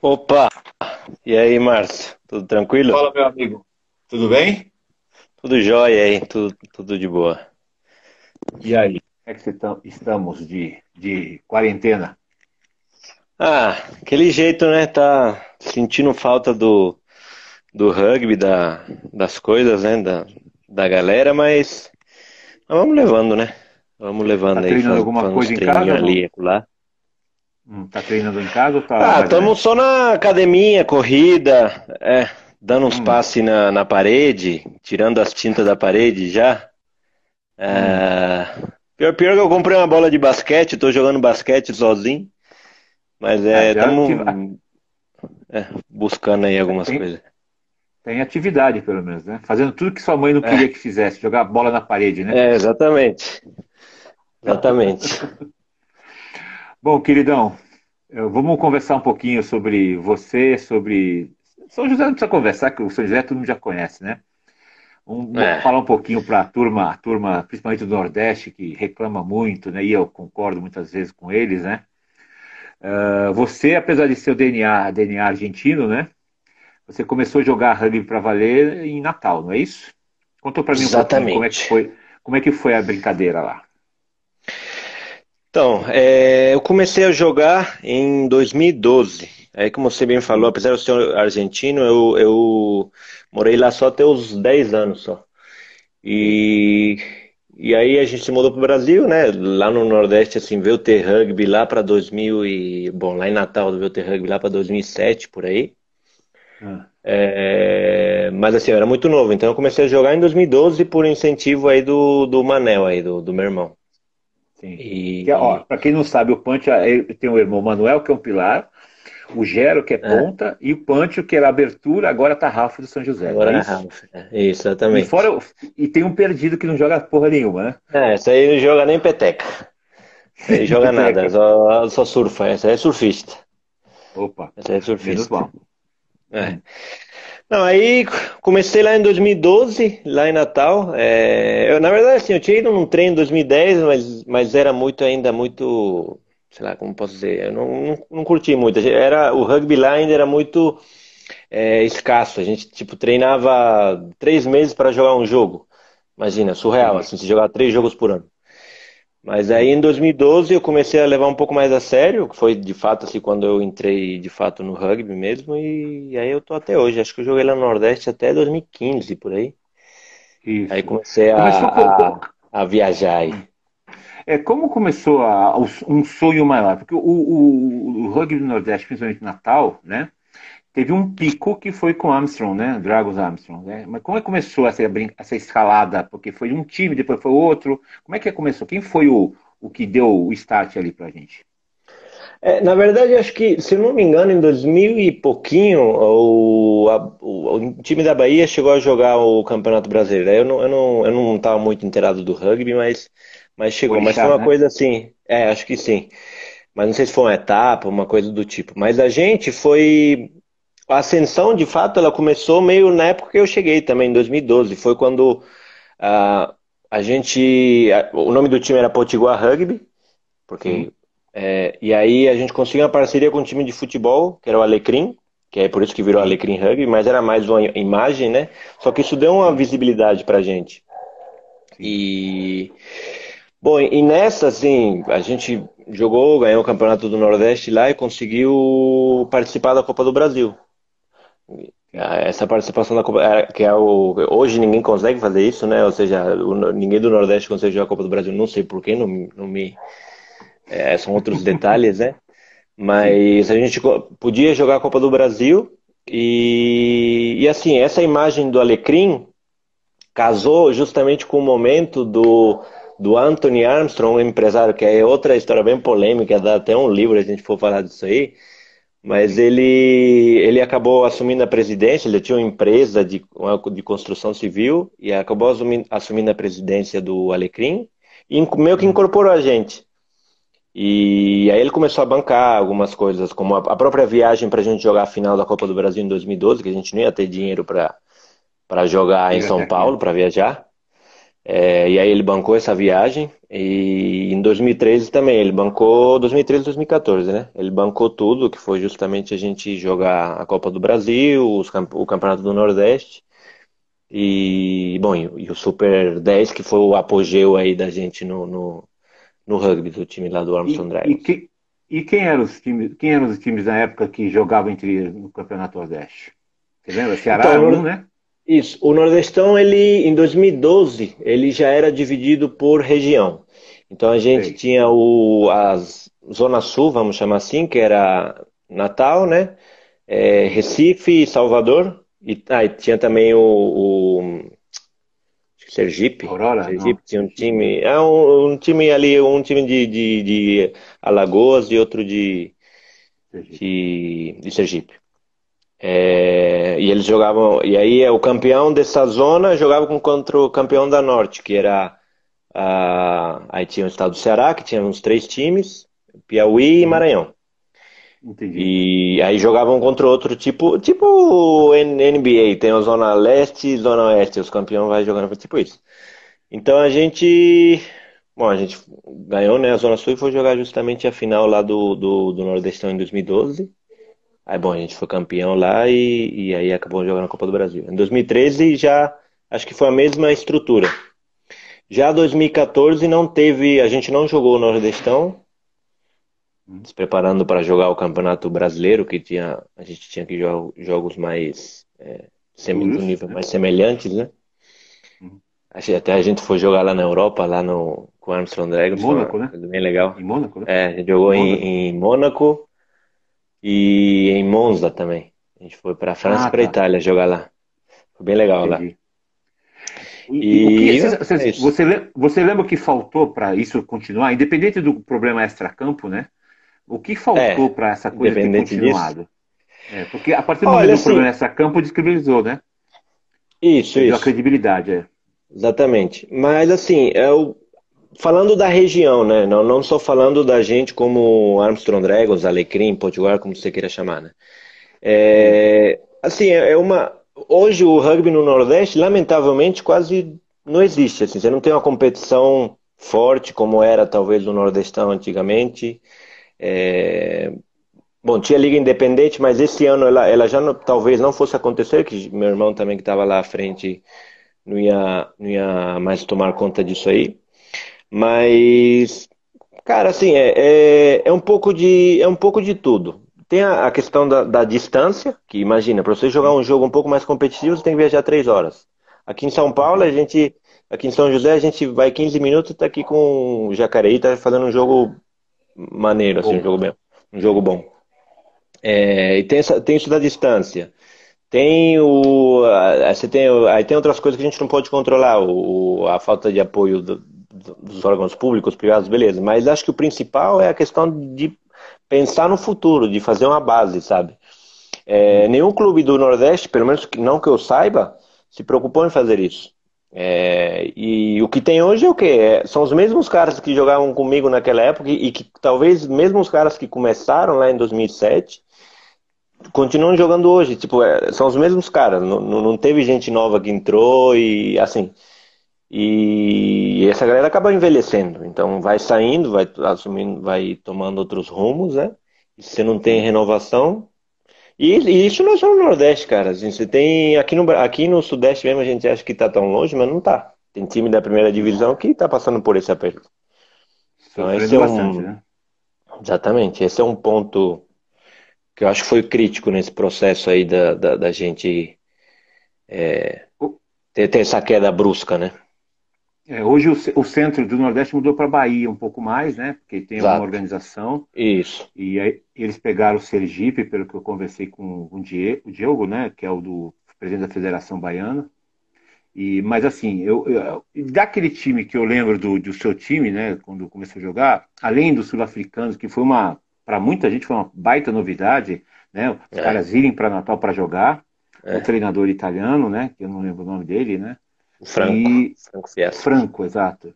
Opa! E aí, Márcio? Tudo tranquilo? Fala, meu amigo. Tudo bem? Tudo jóia aí, tudo, tudo de boa. E aí, como é que tá, estamos de, de quarentena? Ah, aquele jeito, né? Tá sentindo falta do, do rugby, da, das coisas, né? Da, da galera, mas, mas vamos levando, né? Vamos levando Tá aí, treinando faz, alguma faz coisa em casa, ali, lá. Hum, tá treinando em casa ou tá Ah, estamos só na academia, corrida, é, dando uns Hum. passes na, na parede, tirando as tintas da parede já. É, pior, pior que eu comprei uma bola de basquete, tô jogando basquete sozinho, mas Ah, é, estamos ativa- buscando aí algumas Tem- coisas. Tem atividade, pelo menos, né? Fazendo tudo que sua mãe não É. queria que fizesse, jogar bola na parede, né? É, exatamente. Exatamente. Bom, queridão, vamos conversar um pouquinho sobre você, sobre. São José não precisa conversar, que o São José todo mundo já conhece, né? Um- É. Falar um pouquinho para a turma, a turma, principalmente do Nordeste, que reclama muito, né? E eu concordo muitas vezes com eles, né? Ah, você, apesar de ser o DNA, DNA argentino, né? Você começou a jogar rugby para valer em Natal, não é isso? Conta para mim um pouquinho como é que foi, como é que foi a brincadeira lá. Então, é, eu comecei a jogar em 2012. Aí, como você bem falou, apesar de eu ser argentino, eu, eu morei lá só até os 10 anos só. E, e aí a gente se mudou para o Brasil, né? Lá no Nordeste, assim, veio ter rugby lá para 2000 e... Bom, lá em Natal veio ter rugby lá para 2007, por aí. Ah, É, mas assim, eu era muito novo, então eu comecei a jogar em 2012 por incentivo aí do, do Manel aí, do, do meu irmão. Sim. E, Que, ó, para quem não sabe, o Pancho é- tem o irmão Manuel, que é um pilar, o Gero, que é ponta, e o Pancho, que era abertura, agora tá Rafa do São José. Agora não é é isso? Ralph. é, Isso, E, exatamente. fora, e tem um perdido que não joga porra nenhuma, né? É, essa aí não joga nem peteca. Aí joga nada, só, só surfa. Essa aí é surfista. Opa, Essa aí é menos surfista. mal. É. Não, aí comecei lá em 2012, lá em Natal. É, eu, na verdade, assim, eu tinha ido num treino em 2010, mas, mas era muito ainda muito, sei lá, como posso dizer, eu não, não, não curti muito. Era, o rugby lá ainda era muito é, escasso. A gente, tipo, treinava três meses para jogar um jogo. Imagina, surreal, assim, se jogar três jogos por ano. Mas aí em 2012 eu comecei a levar um pouco mais a sério, que foi de fato assim quando eu entrei de fato no rugby mesmo, e aí eu tô até hoje. Acho que eu joguei lá no Nordeste até 2015 por aí. Isso. Aí comecei a, a, a viajar aí. É, como começou a- um sonho maior? Porque o, o, o rugby do Nordeste, principalmente Natal, né? Teve um pico que foi com Armstrong, né? Dragos Armstrong, né? Mas como é que começou essa, essa escalada? Porque foi um time, depois foi outro. Como é que começou? Quem foi o, o que deu o start ali pra gente? É, na verdade, acho que, se não me engano, em 2000 e pouquinho, o, a- o, o time da Bahia chegou a jogar o Campeonato Brasileiro. Eu não, eu não, eu não estava muito inteirado do rugby, mas, mas chegou. Mas Orixá, foi uma né? coisa assim, é, acho que sim. Mas não sei se foi uma etapa, uma coisa do tipo. Mas a gente foi. A ascensão, de fato, ela começou meio na época que eu cheguei também, em 2012. Foi quando ah, a gente. a- O nome do time era Potiguar Rugby, porque. Sim. é, e aí a gente conseguiu uma parceria com um time de futebol, que era o Alecrim, que é por isso que virou Alecrim Rugby, mas era mais uma imagem, né? Só que isso deu uma visibilidade pra gente. E. Bom, e nessa, assim, a gente jogou, ganhou o Campeonato do Nordeste lá e conseguiu participar da Copa do Brasil. Ah, Essa participação da Copa, é, que é o, hoje ninguém consegue fazer isso, né? Ou seja, o- ninguém do Nordeste consegue jogar a Copa do Brasil, não sei por quê, não, não me, é, são outros detalhes, né? Mas a gente podia jogar a Copa do Brasil e, e assim, essa imagem do Alecrim casou justamente com o momento do, do Anthony Armstrong, um empresário, que é outra história bem polêmica, dá até um livro a gente for falar disso aí, mas ele, ele acabou assumindo a presidência, ele tinha uma empresa de, de construção civil e acabou assumindo, assumindo a presidência do Alecrim e meio que incorporou a gente. E aí ele começou a bancar algumas coisas, como a própria viagem para a gente jogar a final da Copa do Brasil em 2012, que a gente não ia ter dinheiro para jogar em São. Paulo, para viajar. É, e aí ele bancou essa viagem e em 2013 também, ele bancou 2013 2014, né? Ele bancou tudo, que foi justamente a gente jogar a Copa do Brasil, o Campeonato do Nordeste e, bom, e, o Super 10, que foi o apogeu aí da gente no, no, no rugby, do time lá do Armstrong Dragons. E, que, e, quem, eram os times, quem eram os times na época que jogavam entre no Campeonato Nordeste? Você lembra? Ceará então, um, né? Isso. O Nordestão, ele, em 2012, ele já era dividido por região. Então a gente Sei. tinha o, a Zona Sul, vamos chamar assim, que era Natal, né? É, Recife e Salvador. E, ah, e tinha também o, o Sergipe. Aurora? Sergipe não. tinha um time. É um, um, time ali, um time de, de, de Alagoas e outro de Sergipe. De, de Sergipe. É, e eles jogavam. E aí o campeão dessa zona jogava contra o campeão da Norte, que era. A, aí tinha o estado do Ceará, que tinha uns três times, Piauí e uhum. Maranhão. Entendi. E aí jogavam contra outro tipo, tipo NBA, tem a Zona Leste e Zona Oeste, os campeões vai jogando tipo isso. Então a gente, bom, a gente ganhou né, a Zona Sul e foi jogar justamente a final lá do, do, do Nordestão em 2012. Aí, bom, a gente foi campeão lá e, e aí acabou jogando a Copa do Brasil. Em 2013 já, acho que foi a mesma estrutura. Já 2014 não teve, a gente não jogou o Nordestão, se preparando para jogar o Campeonato Brasileiro, que tinha, a gente tinha que jogar jogos mais, é, semi, nível mais semelhantes, né? Uhum. Até a gente foi jogar lá na Europa, lá no, com o Armstrong Dragons. Mônaco, né? Bem legal. Em Mônaco, né? É, a gente jogou Mônaco. Em, em Mônaco e em Monza também. A gente foi para a França ah, e para tá. Itália jogar lá. Foi bem legal Entendi. lá. E, e que, você, é você, você, lembra o que faltou para isso continuar, independente do problema extra-campo, né? O que faltou é, para essa coisa ter continuado? É, porque a partir do Olha, momento assim, do problema extra-campo, descredibilizou, né? Isso, Perdeu isso. a credibilidade, é. Exatamente. Mas assim, eu, falando da região, né? Não, não só falando da gente como Armstrong Dragons, Alecrim, Potiguar, como você queira chamar, né? É, assim, é uma. Hoje o rugby no Nordeste, lamentavelmente, quase não existe. Assim, você não tem uma competição forte como era talvez no Nordestão antigamente. É... Bom, tinha Liga Independente, mas esse ano ela, ela já não, talvez não fosse acontecer, que meu irmão também que estava lá à frente não ia, não ia mais tomar conta disso aí. Mas, cara, assim, é, é, é, um pouco de, é um pouco de tudo. Tem a, a questão da, da, distância, que imagina, para você jogar um jogo um pouco mais competitivo, você tem que viajar três horas. Aqui em São Paulo, a gente, aqui em São José, a gente vai 15 minutos e tá aqui com o Jacareí, tá fazendo um jogo maneiro, assim, um jogo bem, um jogo bom. É, e tem, essa, tem isso da distância. Tem o, você tem, aí tem outras coisas que a gente não pode controlar, o, a falta de apoio do, dos órgãos públicos, privados, beleza. Mas acho que o principal é a questão de pensar no futuro, de fazer uma base, sabe? É, nenhum clube do Nordeste, pelo menos não que eu saiba, se preocupou em fazer isso. É, e o que tem hoje é o que? É, são os mesmos caras que jogavam comigo naquela época e que talvez mesmo os caras que começaram lá em 2007 continuam jogando hoje. Tipo, é, são os mesmos caras. Não, não teve gente nova que entrou e assim. E essa galera acaba envelhecendo, então vai saindo, vai assumindo, vai tomando outros rumos, né? E se você não tem renovação. E, e, isso não é só no Nordeste, cara. Assim, você tem. Aqui no, aqui no Sudeste mesmo a gente acha que tá tão longe, mas não tá. Tem time da primeira divisão que tá passando por esse aperto. Então, esse é um... bastante, né? Exatamente, esse é um ponto que eu acho que foi crítico nesse processo aí da, da, da gente é, ter, ter essa queda brusca, né? É, hoje o, o, centro do Nordeste mudou para Bahia um pouco mais, né? Porque tem Exato. uma organização. Isso. E aí, eles pegaram o Sergipe, pelo que eu conversei com o Diego, o Diego, né? Que é o do presidente da Federação Baiana. E, mas assim, eu, eu, daquele time que eu lembro do, do seu time, né? Quando começou a jogar, além dos sul-africanos, que foi uma, para muita gente foi uma baita novidade, né? Os é. caras irem para Natal para jogar. É. O treinador italiano, né? Que eu não lembro o nome dele, né? Franco. E... Franco. Franco, exato.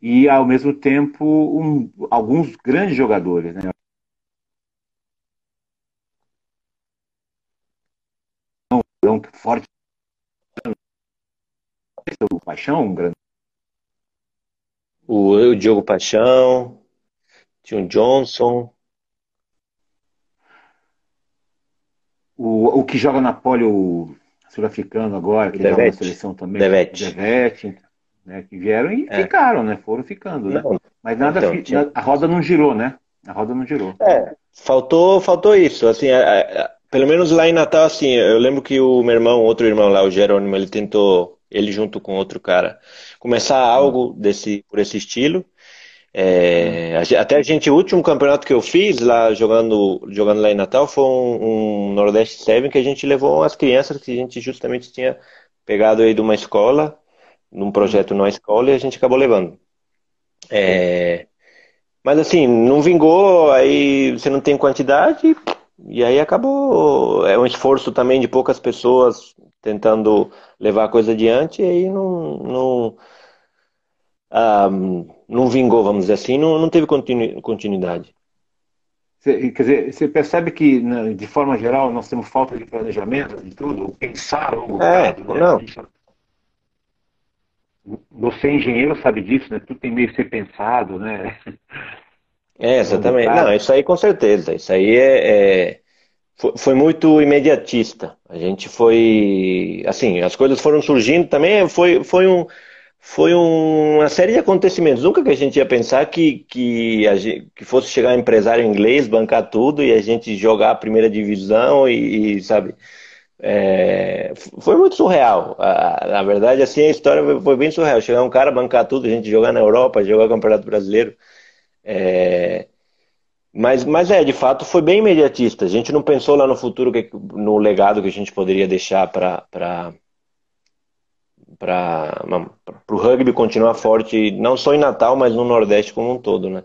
E, ao mesmo tempo, um, alguns grandes jogadores, né? Forte. O Paixão, um grande. O, o Diogo Paixão, tinha o Johnson. O, o que joga na polio sul-africano agora, que joga na seleção também. Devete. Devete, né? Que vieram e é. ficaram, né? Foram ficando, né? Não, Mas nada, então, tinha... a roda não girou, né? A roda não girou. É, faltou, faltou isso. Assim, a, a, pelo menos lá em Natal, assim, eu lembro que o meu irmão, outro irmão lá, o Jerônimo, ele tentou, ele junto com outro cara, começar algo desse, por esse estilo. É, até a gente, o último campeonato que eu fiz lá jogando, jogando lá em Natal foi um, um Nordeste Seven que a gente levou as crianças que a gente justamente tinha pegado aí de uma escola, num projeto numa escola e a gente acabou levando. É, mas assim, não vingou, aí você não tem quantidade, e aí acabou. É um esforço também de poucas pessoas tentando levar a coisa adiante, e aí não, não, ah, não vingou, vamos dizer assim, não, não teve continu, continuidade. Quer dizer, você percebe que, né, de forma geral, nós temos falta de planejamento de tudo, pensar a longo é, prazo, né? não. Você, engenheiro, sabe disso, né? Tudo tem meio que ser pensado, né? É, exatamente. Não, isso aí com certeza. Isso aí é, é foi, foi, muito imediatista. A gente foi, assim, as coisas foram surgindo também. Foi, foi um, foi uma série de acontecimentos. Nunca que a gente ia pensar que que, gente, que fosse chegar um empresário inglês, bancar tudo e a gente jogar a primeira divisão e, e sabe. É, foi muito surreal. na verdade, assim, a história foi bem surreal. Chegar um cara, bancar tudo, a gente jogar na Europa, jogar o Campeonato Brasileiro. É, mas, mas é, de fato, foi bem imediatista. A gente não pensou lá no futuro, no legado que a gente poderia deixar para para o rugby continuar forte, não só em Natal, mas no Nordeste como um todo, né?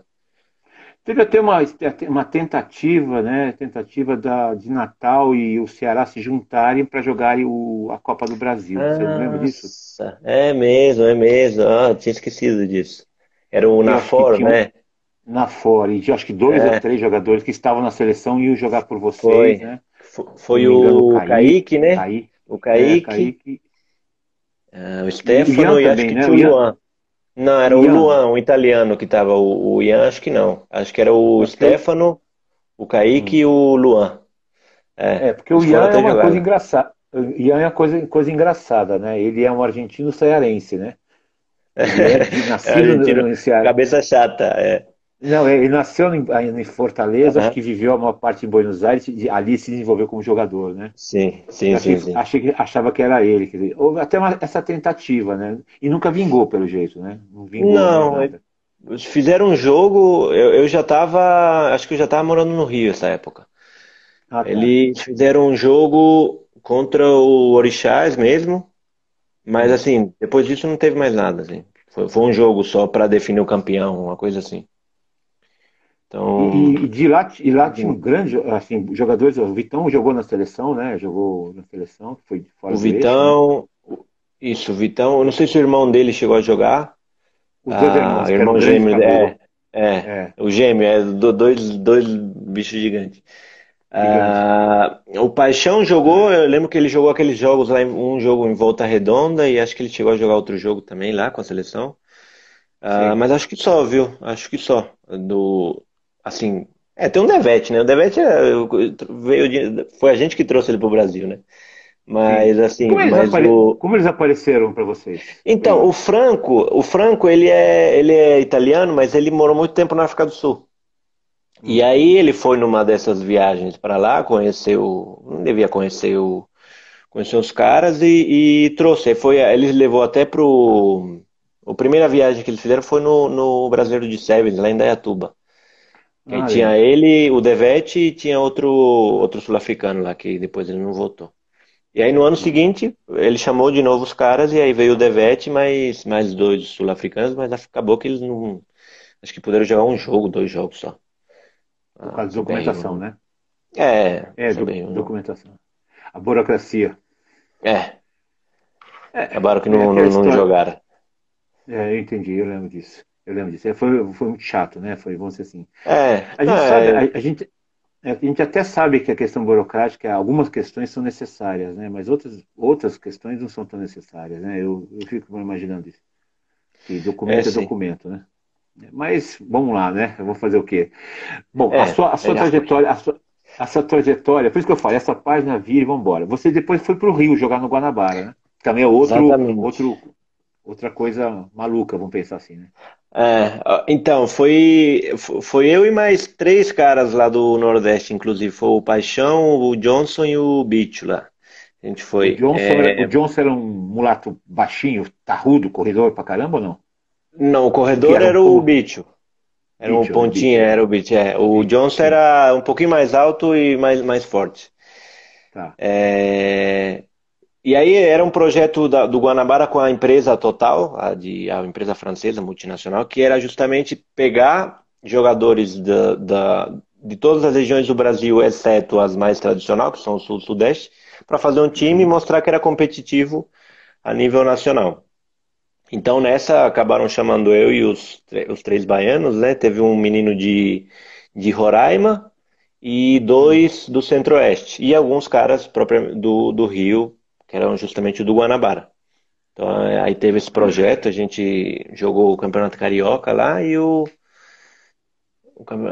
Teve até uma, uma tentativa, né? Tentativa da, de Natal e o Ceará se juntarem para jogarem o, a Copa do Brasil. Você não lembra disso? É mesmo, é mesmo. Ah, tinha esquecido disso. Era o Nafor, né? na fora. E acho que dois é. ou três jogadores que estavam na seleção iam jogar por vocês, foi. né? Foi, o Kaique, Kaique, né? Kaique, o Kaique. É, Kaique. Uh, o Stefano e, e acho que né? tinha o Luan. Não, era o, Luan, o italiano que estava. O, o, Ian, acho que não. Acho que era o porque... Stefano, o Kaique hum. e o Luan. É, é porque o Ian é uma jogado. coisa engraçada. Ian é uma coisa, coisa engraçada, né? Ele é um argentino cearense, né? Ele é nascido é no Ceará. Cabeça chata, é. Não, ele nasceu em, em Fortaleza, uhum. acho que viveu a maior parte em Buenos Aires, e ali se desenvolveu como jogador, né? Sim, sim, achei, sim, sim. Achei que, achava que era ele. Quer dizer, houve até uma, essa tentativa, né? E nunca vingou, pelo jeito, né? Não, vingou, não fizeram um jogo, eu, eu já estava, acho que eu já estava morando no Rio essa época. Ah, tá. Eles fizeram um jogo contra o Orixás mesmo, mas hum. assim, depois disso não teve mais nada, assim. Foi, foi um jogo só para definir o campeão, uma coisa assim. Então... E, e, de lá, e lá tinha um grande, assim, jogadores, o Vitão jogou na seleção, né? Jogou na seleção, foi fora O Vitão, eixo, né? isso, o Vitão, eu não sei se o irmão dele chegou a jogar. Os dois ah, irmãos, irmão gêmeo, é, é, é, o gêmeo, é dois, dois bichos gigantes. Ah, o Paixão jogou, eu lembro que ele jogou aqueles jogos lá, um jogo em Volta Redonda e acho que ele chegou a jogar outro jogo também lá com a seleção. Ah, mas acho que só, viu? Acho que só. Do, assim, é, tem um Devete, né? O Devete é, veio de, foi a gente que trouxe ele para o Brasil, né? Mas Sim. assim, como eles, mas apare... o... como eles apareceram para vocês? Então, o Franco, o Franco, ele é, ele é italiano, mas ele morou muito tempo na África do Sul. Hum. E aí ele foi numa dessas viagens para lá, conheceu, não devia conhecer o conheceu os caras e, e trouxe. Foi, eles levou até pro a primeira viagem que eles fizeram foi no, no Brasileiro de Sevens, lá em Dayatuba. Ah, tinha é. ele, o Devete e tinha outro, outro sul-africano lá, que depois ele não voltou. E aí no ano seguinte, ele chamou de novo os caras, e aí veio o Devete, mais, mais dois sul-africanos, mas acabou que eles não. Acho que puderam jogar um jogo, dois jogos só. Por causa de documentação, bem, né? É, é do, bem, documentação. A burocracia. É. é Acabaram que não, é não, não jogaram. É, eu entendi, eu lembro disso. Eu lembro disso. Foi, foi muito chato, né? Foi, vamos dizer assim. É, a gente, é, sabe, a, a, gente, a gente até sabe que a questão burocrática, algumas questões são necessárias, né? Mas outras, outras questões não são tão necessárias, né? Eu, eu fico imaginando isso. Que documento é, é documento, né? Mas vamos lá, né? Eu vou fazer o quê? Bom, é, a sua, a sua trajetória, a sua, a sua trajetória, por isso que eu falo, essa página vira e vamos embora. Você depois foi para o Rio jogar no Guanabara, né? Também é outro, outro, outra coisa maluca, vamos pensar assim, né? É, então, foi, foi eu e mais três caras lá do Nordeste, inclusive. Foi o Paixão, o Johnson e o Bicho lá. A gente foi. O Johnson, é... era, o Johnson era um mulato baixinho, tarrudo, corredor pra caramba ou não? Não, o corredor era, era o Bicho. Era um pontinho, era o Bicho. É. O Johnson era um pouquinho mais alto e mais, mais forte. Tá. É... E aí era um projeto da, do Guanabara com a empresa Total, a, de, a empresa francesa multinacional, que era justamente pegar jogadores da, da, de todas as regiões do Brasil, exceto as mais tradicionais, que são o Sul e Sudeste, para fazer um time e mostrar que era competitivo a nível nacional. Então nessa acabaram chamando eu e os, os três baianos, né? Teve um menino de, de Roraima e dois do Centro-Oeste e alguns caras do, do Rio que eram justamente do Guanabara. Então aí teve esse projeto, a gente jogou o Campeonato Carioca lá e o.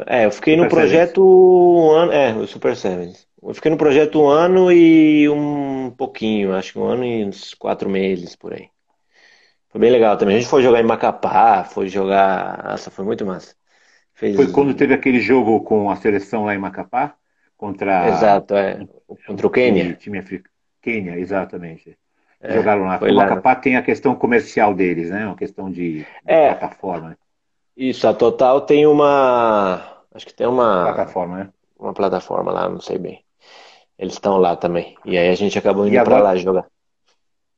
É, eu fiquei Super no projeto um ano. É, o Super Sevens. Eu fiquei no projeto um ano e um pouquinho, acho que um ano e uns quatro meses por aí. Foi bem legal também. A gente foi jogar em Macapá, foi jogar. Nossa, foi muito massa. Fez... Foi quando teve aquele jogo com a seleção lá em Macapá? Contra. Exato, é. Contra o Quênia. O time africano. Quênia, exatamente. É, Jogaram lá. O Macapá tem a questão comercial deles, né? Uma questão de, de é, plataforma. Né? Isso, a Total tem uma. Acho que tem uma. Plataforma, né? Uma plataforma lá, não sei bem. Eles estão lá também. E aí a gente acabou indo para lá jogar.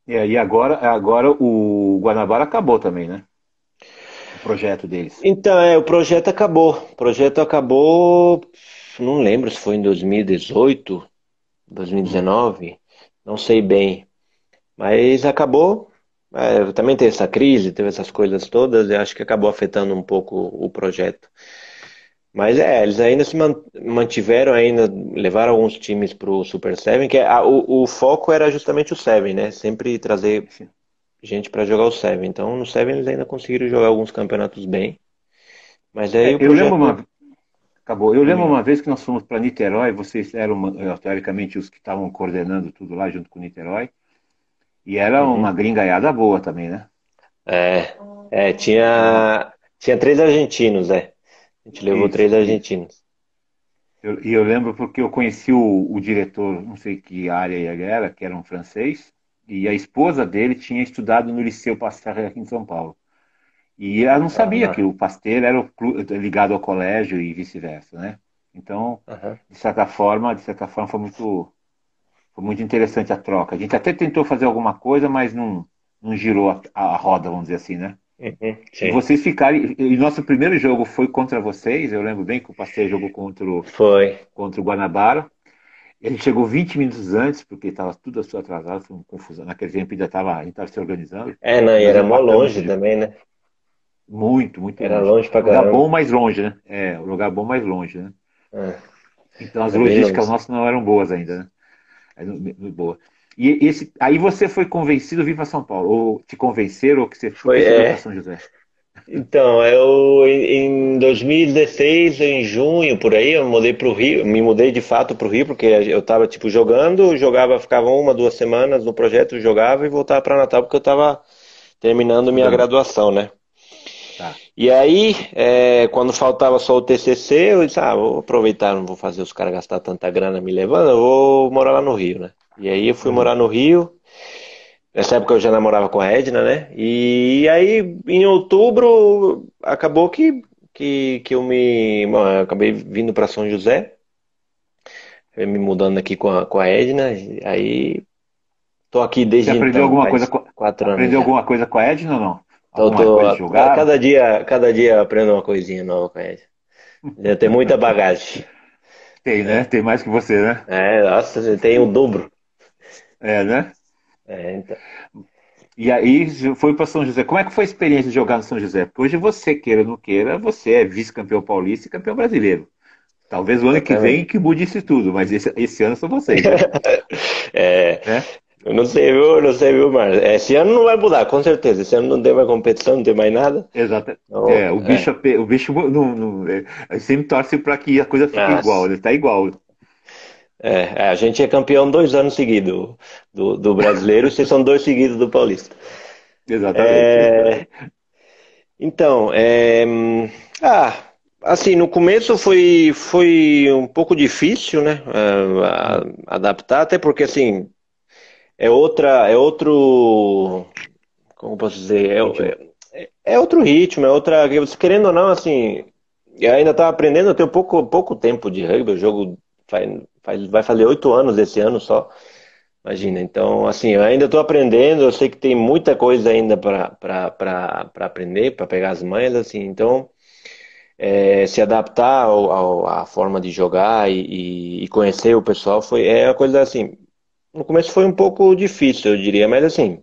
É, e agora, agora o Guanabara acabou também, né? O projeto deles. Então, é, o projeto acabou. O projeto acabou. Não lembro se foi em 2018, 2019 não sei bem. Mas acabou. É, também teve essa crise, teve essas coisas todas, e acho que acabou afetando um pouco o projeto. Mas é, eles ainda se mantiveram, ainda levaram alguns times para o Super Seven, que é, a, o, o, foco era justamente o Seven, né? Sempre trazer gente para jogar o Seven. Então no Seven eles ainda conseguiram jogar alguns campeonatos bem. Mas aí é, o projeto... Eu lembro uma, Acabou. Eu lembro uma vez que nós fomos para Niterói, vocês eram, eh, teoricamente, os que estavam coordenando tudo lá junto com Niterói. E era uhum. uma gringaiada boa também, né? É, é tinha, tinha três argentinos, é. A gente levou Isso. três argentinos. E eu, lembro porque eu conheci o, o, diretor, não sei que área era, que era um francês, e a esposa dele tinha estudado no Liceu Pasteur aqui em São Paulo. E ela não sabia uhum. que o Pasteur era ligado ao colégio e vice-versa, né? Então, uhum. de certa forma, de certa forma foi muito, foi muito interessante a troca. A gente até tentou fazer alguma coisa, mas não, não girou a, a roda, vamos dizer assim, né? Uhum, e vocês ficaram. E nosso primeiro jogo foi contra vocês. Eu lembro bem que o Pasteur jogou contra o, foi. contra o Guanabara. Ele chegou 20 minutos antes, porque estava tudo atrasado, foi uma confusão. Naquele tempo ainda estava, a gente estava se organizando. É, não, e era mó longe também, né? Muito, muito Era longe, longe pra lugar bom, mais longe, né? É, o lugar bom, mais longe, né? É. Então as é logísticas nossas não eram boas ainda, né? É, boa. E esse, aí você foi convencido a vir para São Paulo? Ou te convenceram ou que você foi é... para São José? Então, eu em 2016, em junho, por aí, eu mudei para o Rio, me mudei de fato para o Rio, porque eu estava tipo jogando, jogava, ficava uma, duas semanas no projeto, jogava e voltava para Natal, porque eu estava terminando minha uhum. graduação, né? Tá. E aí, é, quando faltava só o TCC, eu disse, ah, vou aproveitar, não vou fazer os caras gastar tanta grana me levando, eu vou morar lá no Rio, né? E aí eu fui uhum. morar no Rio, nessa época eu já namorava com a Edna, né? E aí, em outubro, acabou que, que, que eu me... Bom, eu acabei vindo para São José, me mudando aqui com a, com a Edna, aí tô aqui desde Você aprendeu então, alguma coisa com, quatro anos. Aprendeu já. alguma coisa com a Edna ou não? Então, tô, cada dia, cada dia aprendo uma coisinha nova com ele. Já tem muita bagagem. Tem, né? Tem mais que você, né? É, nossa, você tem o dobro. É, né? É, então. E aí foi para São José. Como é que foi a experiência de jogar no São José? Porque hoje você, queira ou não queira, você é vice-campeão paulista e campeão brasileiro. Talvez o ano que vem que mude isso tudo, mas esse, esse ano são vocês. Né? é, é, Eu não sei, viu? Não sei, viu, Marcos? Esse ano não vai mudar, com certeza. Esse ano não tem mais competição, não tem mais nada. Exato. Então, é, o bicho, é. o bicho não, não, é, sempre torce para que a coisa fique Nossa. igual, né? Tá igual. É, é, a gente é campeão dois anos seguidos do, do brasileiro, vocês são dois seguidos do Paulista. Exatamente. É, então, é, ah, assim, no começo foi, foi um pouco difícil, né? adaptar, até porque assim é outra, é outro, como posso dizer, é, é, é outro ritmo, é outra, querendo ou não, assim, eu ainda estava aprendendo, eu tenho pouco, pouco tempo de rugby, o jogo faz, faz, vai fazer oito anos esse ano só, imagina, então, assim, eu ainda estou aprendendo, eu sei que tem muita coisa ainda para aprender, para pegar as manhas, assim, então, é, se adaptar ao, ao, à forma de jogar e, e, conhecer o pessoal foi é uma coisa assim no começo foi um pouco difícil, eu diria, mas assim,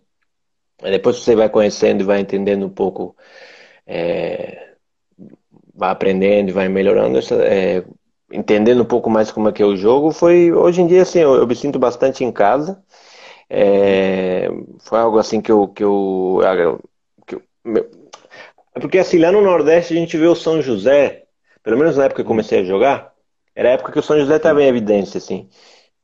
depois você vai conhecendo e vai entendendo um pouco, é, vai aprendendo e vai melhorando, é, entendendo um pouco mais como é que é o jogo, foi, hoje em dia, assim, eu, eu me sinto bastante em casa, é, foi algo assim que eu, que eu, que eu meu, é porque assim, lá no Nordeste a gente vê o São José, pelo menos na época que eu comecei a jogar, era a época que o São José estava em evidência, assim.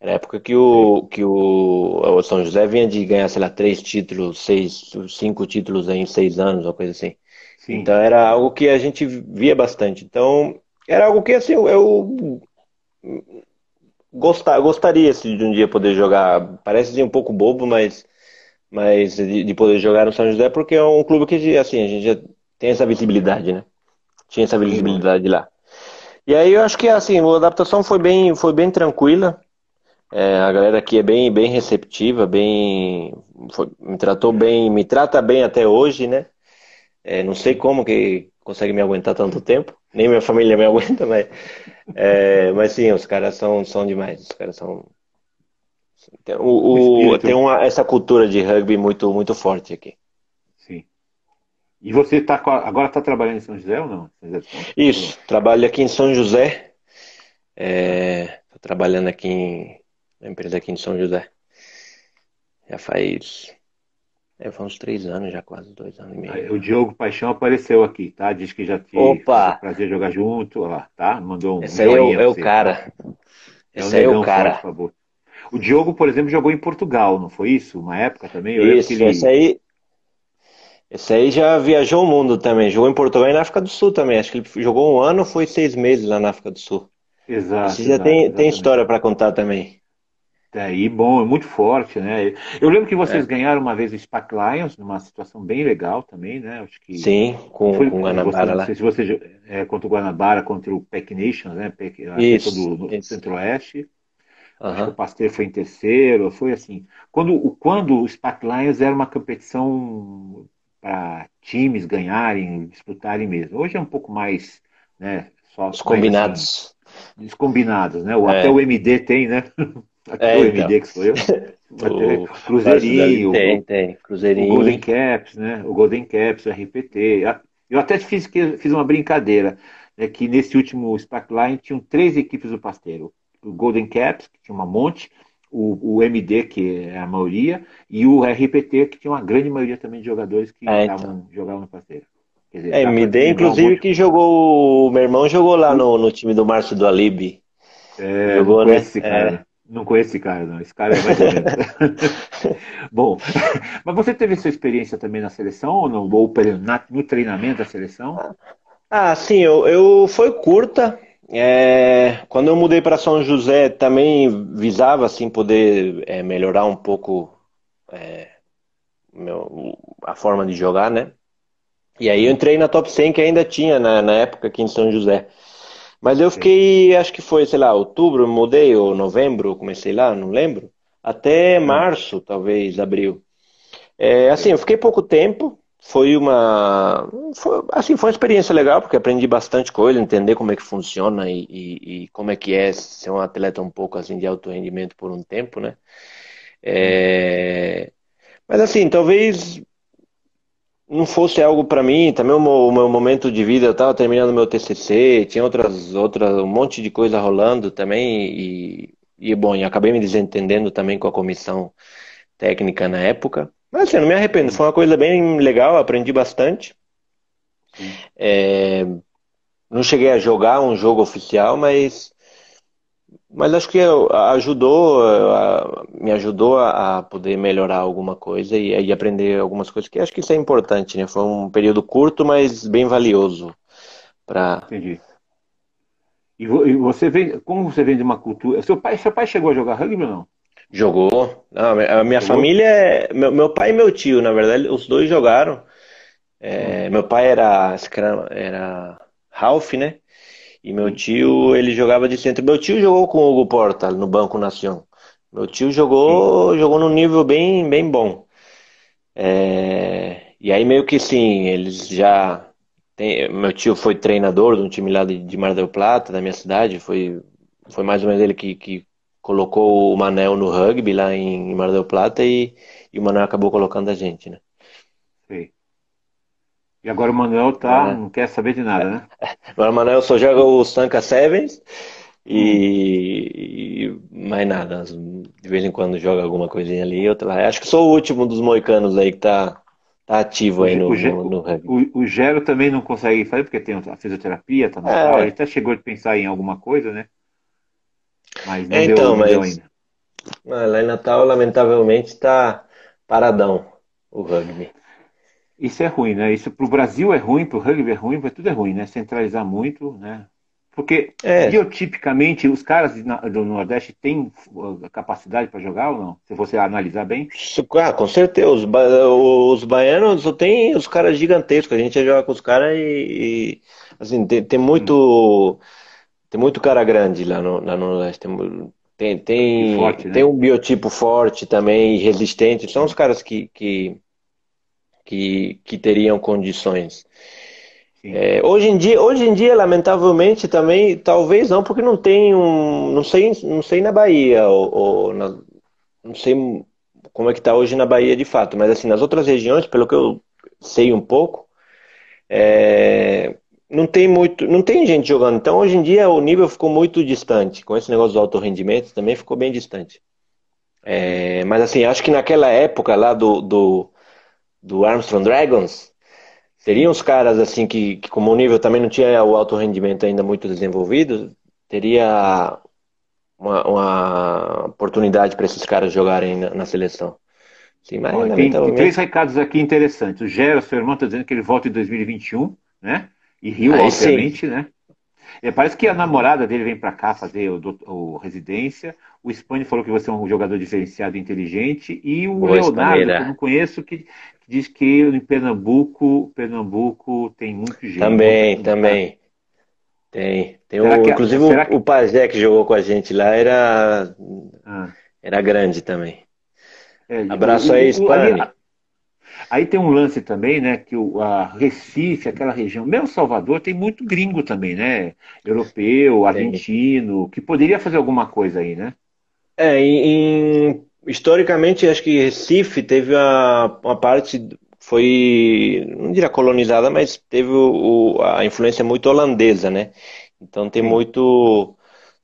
Na época que o, que o, o São José vinha de ganhar, sei lá, três títulos, seis, cinco títulos em seis anos, uma coisa assim. Sim. Então era algo que a gente via bastante. Então era algo que assim, eu gostar, gostaria assim, de um dia poder jogar. Parece um pouco bobo, mas, mas de, de, poder jogar no São José, porque é um clube que assim, a gente já tem essa visibilidade, né? Tinha essa visibilidade lá. E aí eu acho que assim, a adaptação foi bem, foi bem tranquila. É, a galera aqui é bem, bem receptiva, bem, foi, me tratou bem, me trata bem até hoje, né? É, não sei como que consegue me aguentar tanto tempo, nem minha família me aguenta, mas, é, mas sim, os caras são, são demais, os caras são. Tem, o, o tem uma, essa cultura de rugby muito, muito forte aqui. Sim. E você tá, agora está trabalhando em São José ou não? Isso, trabalho aqui em São José. Estou trabalhando aqui em a empresa aqui em São José. Já faz. É, faz uns três anos, já quase dois anos e meio. O Diogo Paixão apareceu aqui, tá? Diz que já tinha Opa! prazer jogar junto, ó, tá? Mandou um. Esse aí é o, é o cara. É Esse aí é o cara. Por favor. O Diogo, por exemplo, jogou em Portugal, não foi isso? Uma época também? Eu isso, ele... esse aí. Esse aí já viajou o mundo também. Jogou em Portugal e na África do Sul também. Acho que ele jogou um ano, foi seis meses lá na África do Sul. Exato. Esse já exato, tem, tem história para contar também. Daí, bom, é muito forte, né? Eu lembro que vocês é. ganharam uma vez o SPAC Lions, numa situação bem legal também, né? Acho que Sim, com, foi, com o Guanabara lá. Não sei se você é, contra o Guanabara, contra o PEC Nations, né? PEC, isso, do, Centro-Oeste. Uhum. O Pasteur foi em terceiro, foi assim. Quando, quando o SPAC Lions era uma competição para times ganharem, disputarem mesmo. Hoje é um pouco mais, né? Só Os combinados. Assim, combinados, né? É. Até o MD tem, né? É, o MD que sou eu. o Cruzeirinho, tem, tem. Cruzeirinho. O Golden Caps, né? O Golden Caps, o RPT. Eu até fiz, fiz uma brincadeira, né, que nesse último Line tinham três equipes do Pasteiro. O Golden Caps, que tinha uma monte, o, o, MD, que é a maioria, e o RPT, que tinha uma grande maioria também de jogadores que é, então. jogavam no Pasteiro. Dizer, é, MD, inclusive, um que jogou. O meu irmão jogou lá no, no time do Márcio do Alibi. É, jogou, né? Esse cara. É. Não conheço esse cara, não. Esse cara é mais ou menos. Bom, mas você teve sua experiência também na seleção ou não? Ou no treinamento da seleção? Ah, sim, eu, eu foi curta. É, quando eu mudei para São José, também visava assim poder é, melhorar um pouco é, meu, a forma de jogar, né? E aí eu entrei na top 100 que ainda tinha na, na época aqui em São José. Mas eu fiquei, acho que foi, sei lá, outubro, mudei, ou novembro, comecei lá, não lembro. Até hum. março, talvez, abril. É, assim, eu fiquei pouco tempo. Foi uma, foi, assim, foi uma experiência legal porque aprendi bastante coisa, entender como é que funciona e, e, e como é que é ser um atleta um pouco assim de alto rendimento por um tempo, né? É, mas assim, talvez não fosse algo para mim, também o meu, o meu, momento de vida, eu estava terminando meu TCC, tinha outras, outras, um monte de coisa rolando também e, e bom, e acabei me desentendendo também com a comissão técnica na época. Mas assim, eu não me arrependo, foi uma coisa bem legal, aprendi bastante. É, não cheguei a jogar um jogo oficial, mas, mas acho que ajudou, me ajudou a poder melhorar alguma coisa e, aprender algumas coisas que acho que isso é importante, né? Foi um período curto, mas bem valioso para. Entendi. E você vem, como você vem de uma cultura? Seu pai, seu pai chegou a jogar rugby ou não? Jogou. Não, a minha Jogou? família é. Meu, meu pai e meu tio, na verdade, os dois jogaram. É, hum. Meu pai era, era Ralph, né? E meu tio, ele jogava de centro. Meu tio jogou com o Hugo Porta no Banco Nação. Meu tio jogou, Sim. jogou num nível bem, bem bom. É, e aí meio que sim, eles já tem, meu tio foi treinador de um time lá de, de Mar del Plata, da minha cidade. Foi, foi mais ou menos ele que, que colocou o Manel no rugby lá em Mar del Plata e, e o Manel acabou colocando a gente, né? Sim. E agora o Manuel tá, é. não quer saber de nada, né? Agora o Manuel só joga o Sanka Sevens e, hum. e, mais nada. De vez em quando joga alguma coisinha ali, outra lá. Acho que sou o último dos moicanos aí que tá, tá ativo aí no, o, no, no rugby. O, o Gero também não consegue fazer porque tem a fisioterapia, tá no é. Ele até chegou a pensar em alguma coisa, né? Mas não, é, então, deu, mas... deu ainda. Lá em Natal, lamentavelmente, está paradão o rugby. Isso é ruim, né? Isso para o Brasil é ruim, para o rugby é ruim, para tudo é ruim, né? Centralizar muito, né? Porque é. biotipicamente os caras do Nordeste têm uh, capacidade para jogar ou não? Se você analisar bem. Ah, com certeza. Os, ba os baianos têm os caras gigantescos. A gente joga com os caras e, e, assim tem, tem muito hum. tem muito cara grande lá no, lá no Nordeste. Tem, tem, tem, forte, né? tem um biotipo forte também, resistente. São os caras que, que que, que teriam condições. É, hoje em dia, hoje em dia, lamentavelmente, também, talvez não, porque não tem um, não sei, não sei na Bahia ou, ou na, não sei como é que está hoje na Bahia de fato, mas assim nas outras regiões, pelo que eu sei um pouco, é, não tem muito, não tem gente jogando. Então hoje em dia o nível ficou muito distante. Com esse negócio do alto rendimento também ficou bem distante. É, mas assim, acho que naquela época lá do, do do Armstrong Dragons, seriam os caras assim que, que, como o nível também não tinha o alto rendimento ainda muito desenvolvido, teria uma, uma oportunidade para esses caras jogarem na, na seleção. Sim, mas Olha, tem, tem, três recados aqui interessantes. O Gero, seu irmão, está dizendo que ele volta em 2021, né? E Rio, Aí obviamente, sim. né? É, parece que a namorada dele vem para cá fazer o, o, residência. O Spani falou que você é um jogador diferenciado e inteligente. E o Boa Leonardo, que eu não conheço, que, diz que em Pernambuco, Pernambuco tem muito jeito. Também, também. Tem. tem o, que, inclusive o, que... o Pajé que jogou com a gente lá era, ah. era grande também. É, Abraço aí, Spani. Aí tem um lance também, né, que o a Recife, aquela região, mesmo Salvador, tem muito gringo também, né? Europeu, argentino, que poderia fazer alguma coisa aí, né? É, em, historicamente, acho que Recife teve uma, uma parte, foi, não diria colonizada, mas teve o, a influência muito holandesa, né? Então tem muito,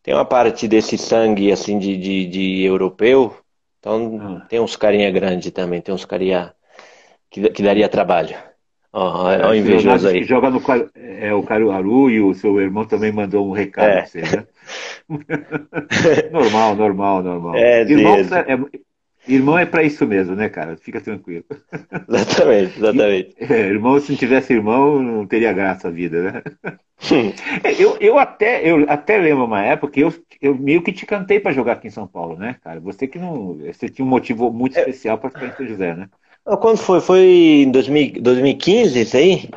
tem uma parte desse sangue, assim, de, de, de europeu, então ah. tem uns carinha grande também, tem uns carinha que, que daria trabalho. Ó, oh, oh, invejoso aí. Que joga no é, o Caruaru e o seu irmão também mandou um recado é. pra você, né? normal, normal, normal. É, irmão, é, irmão é para isso mesmo, né, cara? Fica tranquilo. Exatamente, exatamente. É, irmão, se não tivesse irmão, não teria graça a vida, né? Hum. eu, eu, até, eu até lembro uma época que eu, eu meio que te cantei para jogar aqui em São Paulo, né, cara? Você que não. Você tinha um motivo muito é. especial para ficar em São José, né? Quando foi? Foi em 2015 isso aí?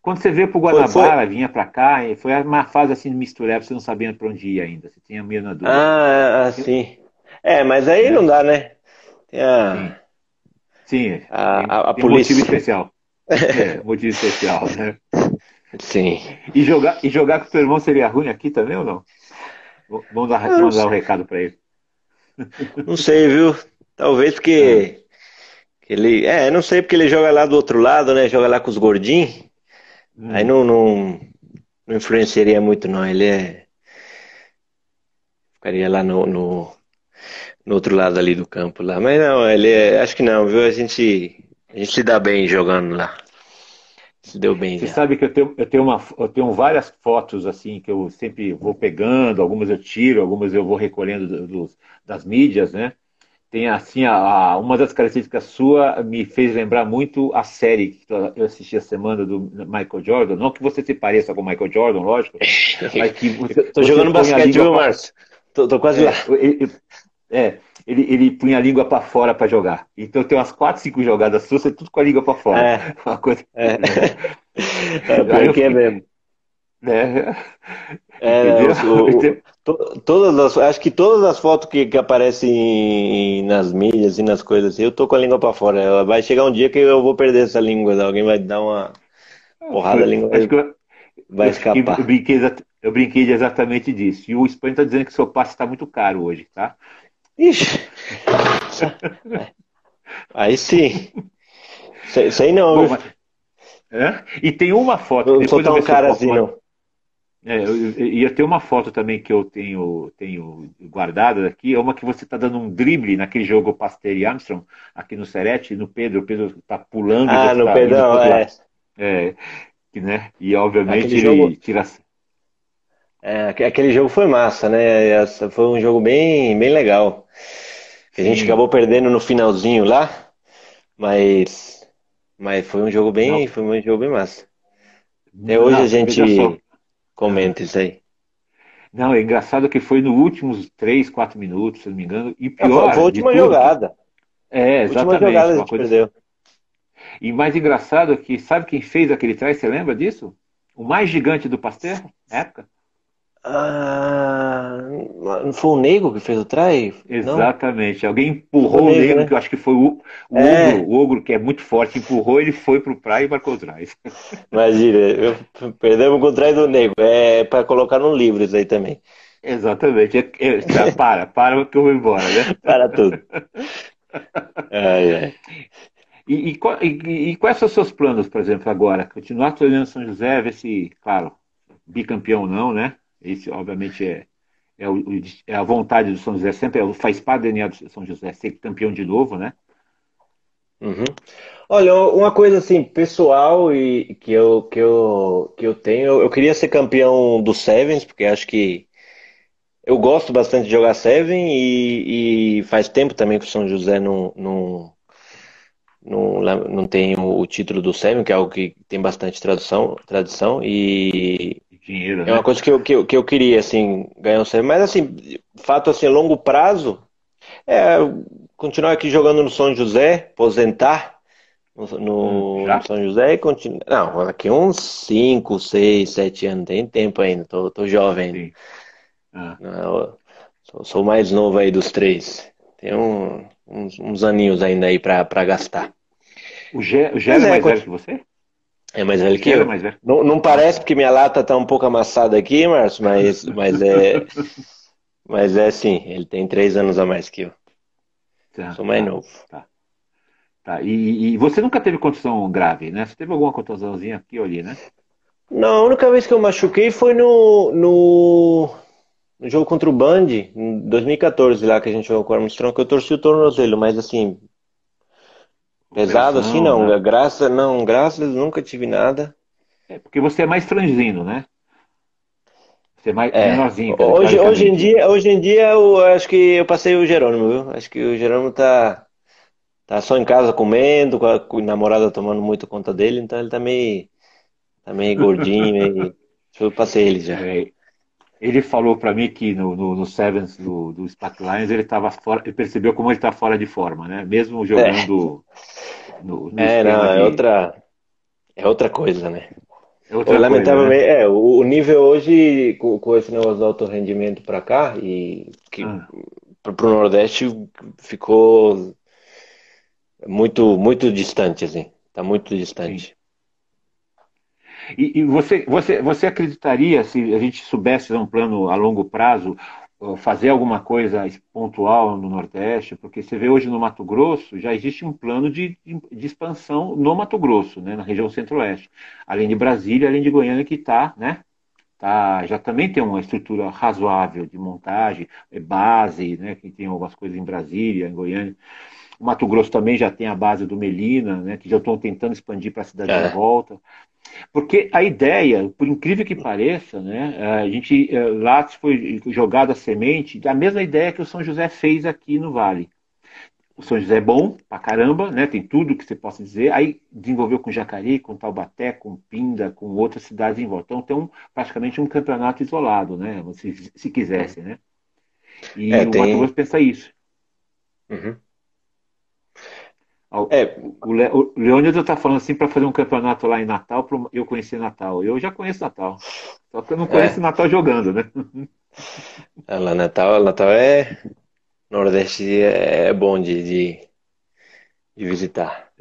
Quando você veio para o Guanabara, foi, foi... vinha para cá, foi uma fase assim de mistureba, você não sabia para onde ir ainda, você tinha meio na dúvida. Ah, ah sim. É, mas aí é. não dá, né? Tem a, sim. sim. A, tem, a, a tem polícia. motivo especial. é, motivo especial, né? Sim. E jogar, e jogar com seu irmão seria ruim aqui também ou não? Vamos dar, vamos dar um recado para ele. Não sei, viu? Talvez porque. Ele, é, não sei porque ele joga lá do outro lado, né? Joga lá com os gordinhos. Hum. Aí não, não, não influenciaria muito, não. Ele é. Ficaria lá no, no, no outro lado ali do campo lá. Mas não, ele é, acho que não, viu? A gente, a gente se dá bem jogando lá. Se deu bem. Você já. sabe que eu tenho, eu, tenho uma, eu tenho várias fotos assim que eu sempre vou pegando, algumas eu tiro, algumas eu vou recolhendo do, do, das mídias, né? Tem assim, a, a, uma das características sua me fez lembrar muito a série que eu assisti a semana do Michael Jordan. Não que você se pareça com o Michael Jordan, lógico. Mas que você, Tô jogando basquete, viu, Márcio? Tô, tô, quase é, lá. Ele, é, ele, ele punha a língua para fora para jogar. Então tem umas 4, 5 jogadas suas, tudo com a língua para fora. É. Uma coisa. É. é, é, que é mesmo. É. É, o, o, to, todas as, acho que todas as fotos que, que aparecem nas mídias e nas coisas assim, eu tô com a língua para fora. Vai chegar um dia que eu vou perder essa língua, alguém vai dar uma porrada, a língua vai, eu, vai escapar. Eu brinquei, eu brinquei exatamente disso. E o Espanha está dizendo que seu passe está muito caro hoje, tá? Ixi. Aí sim. Isso aí não. Bom, mas, é? E tem uma foto. Eu não sou tão cara assim, não. É, eu, eu, ia ter uma foto também que eu tenho, tenho guardada aqui, é uma que você está dando um drible naquele jogo Pasteur e Armstrong, aqui no Serete, no Pedro, o Pedro está pulando. Ah, no tá Pedro, é. é. né? E obviamente aquele ele jogo... tira. É, aquele jogo foi massa, né? Foi um jogo bem, bem legal. A gente acabou perdendo no finalzinho lá, mas, mas foi um jogo bem, Não. foi um jogo bem massa. Até hoje Não, a gente Comenta isso aí. Não, é engraçado que foi nos últimos 3, 4 minutos, se não me engano. E pior. Foi a última jogada. É, exatamente. Última jogada a gente coisa... perdeu. E mais engraçado é que, sabe quem fez aquele trás? Você lembra disso? O mais gigante do Pasteur, na época? Ah, não foi o Nego que fez o try? Exatamente. Não? Alguém empurrou o Nego, Nego né? que eu acho que foi o, o, é. ogro, o ogro, que é muito forte, empurrou, ele foi pro praia e marcou o try. Imagina, eu, perdemos com o try do Nego. É para colocar no livro isso aí também. Exatamente. É, é, para, para que eu vou embora, né? para tudo. Ai, ai. E, e, e, e, quais são os seus planos, por exemplo, agora? Continuar treinando São José, ver se, claro, bicampeão não, né? Esse, obviamente, é, é, o, é, a vontade do São José, sempre é, faz parte do DNA do São José ser campeão de novo, né? Uhum. Olha, uma coisa assim, pessoal e que eu, que eu, que eu tenho, eu queria ser campeão do Sevens, porque acho que eu gosto bastante de jogar Seven e, e faz tempo também que o São José não, não, não, não tem o título do Seven, que é algo que tem bastante tradução, tradição, e, dinheiro, É uma né? coisa que eu, que, eu, que eu queria, assim, ganhar um serviço. Mas, assim, fato, assim, longo prazo, é continuar aqui jogando no São José, aposentar no, no, hum, no São José e continuar. Não, daqui uns 5, 6, 7 anos, tem tempo ainda, tô, tô jovem ainda. Ah. Não, sou, sou mais novo aí dos três. Tem um, uns, uns aninhos ainda aí pra, pra gastar. O Gé, o Gé é mais velho que você? É mais velho que eu. Mais velho. Não, não parece porque minha lata tá um pouco amassada aqui, Márcio, mas, mas é. mas é sim, ele tem três anos a mais que eu. Tá, Sou mais tá, novo. Tá. tá. E, e, você nunca teve contusão grave, né? Você teve alguma contusãozinha aqui ou ali, né? Não, a única vez que eu machuquei foi no, no, no jogo contra o Band, em 2014, lá que a gente jogou com o Armstrong, que eu torci o tornozelo, mas assim, Pesado assim não, né? graças não, graças nunca tive nada. É porque você é mais franzino, né? Você é mais é. menorzinho. Hoje, hoje em dia, hoje em dia eu acho que eu passei o Jerônimo, viu? Acho que o Jerônimo tá tá só em casa comendo, com a, com a namorada tomando muito conta dele, então ele tá meio tá meio gordinho, meio... eu passei ele já. É. Ele falou para mim que no, no, no Sevens do, do Spack Lions ele estava fora, ele percebeu como ele está fora de forma, né? Mesmo jogando é. no, no É, não, é outra é outra coisa, né? É outra Lamentavelmente, coisa, né? é, o, o, nível hoje com, com esse negócio alto rendimento para cá e que ah. para o Nordeste ficou muito muito distante assim, tá muito distante. Sim. E, e, você, você, você acreditaria, se a gente soubesse um plano a longo prazo, fazer alguma coisa pontual no Nordeste? Porque você vê hoje no Mato Grosso, já existe um plano de, de expansão no Mato Grosso, né, na região centro-oeste. Além de Brasília, além de Goiânia, que está né, tá, já também tem uma estrutura razoável de montagem, é base, né, que tem algumas coisas em Brasília, em Goiânia. O Mato Grosso também já tem a base do Melina, né, que já estão tentando expandir para a cidade é. de volta. Porque a ideia, por incrível que pareça, né, a gente eh, lá foi jogada a semente da mesma ideia que o São José fez aqui no Vale. O São José é bom pra caramba, né? Tem tudo que você possa dizer. Aí desenvolveu com Jacareí, com Taubaté, com Pinda, com outras cidades em volta. Então tem um, praticamente um campeonato isolado, né? Se, se quisesse, né? E é, o tem... Mato Grosso pensa isso. Uhum. É, o, Le, o Leônidas está falando assim para fazer um campeonato lá em Natal, para eu conhecer Natal. Eu já conheço Natal. Só que eu não conheço é. Natal jogando, né? É, lá Natal, Natal é. Nordeste é bom de, de, de visitar.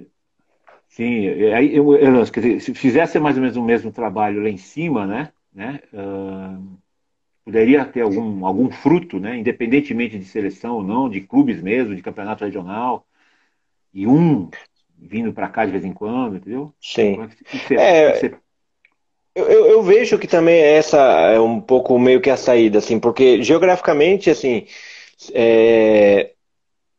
Sim, aí eu, eu, quer dizer, se fizesse mais ou menos o mesmo trabalho lá em cima, né? né uh, poderia ter algum, algum fruto, né? Independentemente de seleção ou não, de clubes mesmo, de campeonato regional e um vindo para cá de vez em quando, entendeu? Sim. É, você, é, você... Eu, eu, vejo que também essa é um pouco meio que a saída, assim, porque geograficamente, assim, é,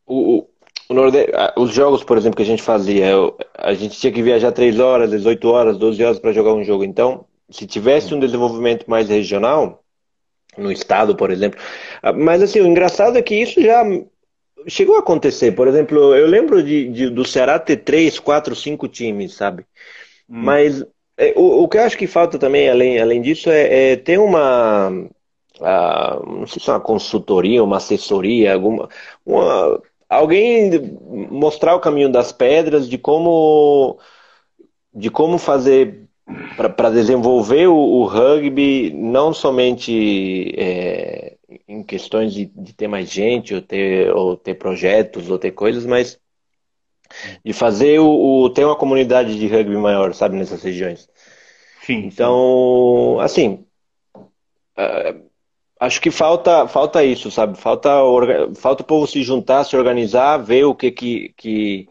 o, o Nordeste, os jogos, por exemplo, que a gente fazia, a gente tinha que viajar 3 horas, 18 horas, 12 horas para jogar um jogo. Então, se tivesse um desenvolvimento mais regional, no estado, por exemplo. Mas assim, o engraçado é que isso já chegou a acontecer. Por exemplo, eu lembro de, de do Ceará ter três, quatro, cinco times, sabe? Hum. Mas é, o, o que eu acho que falta também, além, além disso, é, é ter uma. não sei se é uma consultoria, uma assessoria, alguma. Uma, alguém mostrar o caminho das pedras de como. de como fazer para desenvolver o, o, rugby, não somente é, em questões de, de, ter mais gente, ou ter, ou ter projetos, ou ter coisas, mas de fazer o, o ter uma comunidade de rugby maior, sabe, nessas regiões. Sim. Então, assim, uh, acho que falta, falta isso, sabe? Falta, falta o povo se juntar, se organizar, ver o que que, que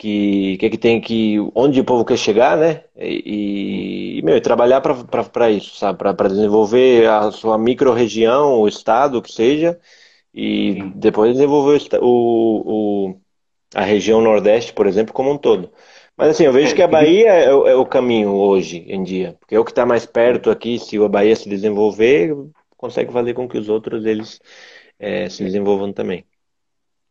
que, que, que tem que. onde o povo quer chegar, né? E, e meu, trabalhar para isso, sabe? Para desenvolver a sua micro-região, o estado, que seja, e depois desenvolver o, o, a região Nordeste, por exemplo, como um todo. Mas assim, eu vejo que a Bahia é, é o caminho hoje em dia, porque é o que está mais perto aqui, se a Bahia se desenvolver, consegue fazer com que os outros eles é, se desenvolvam também.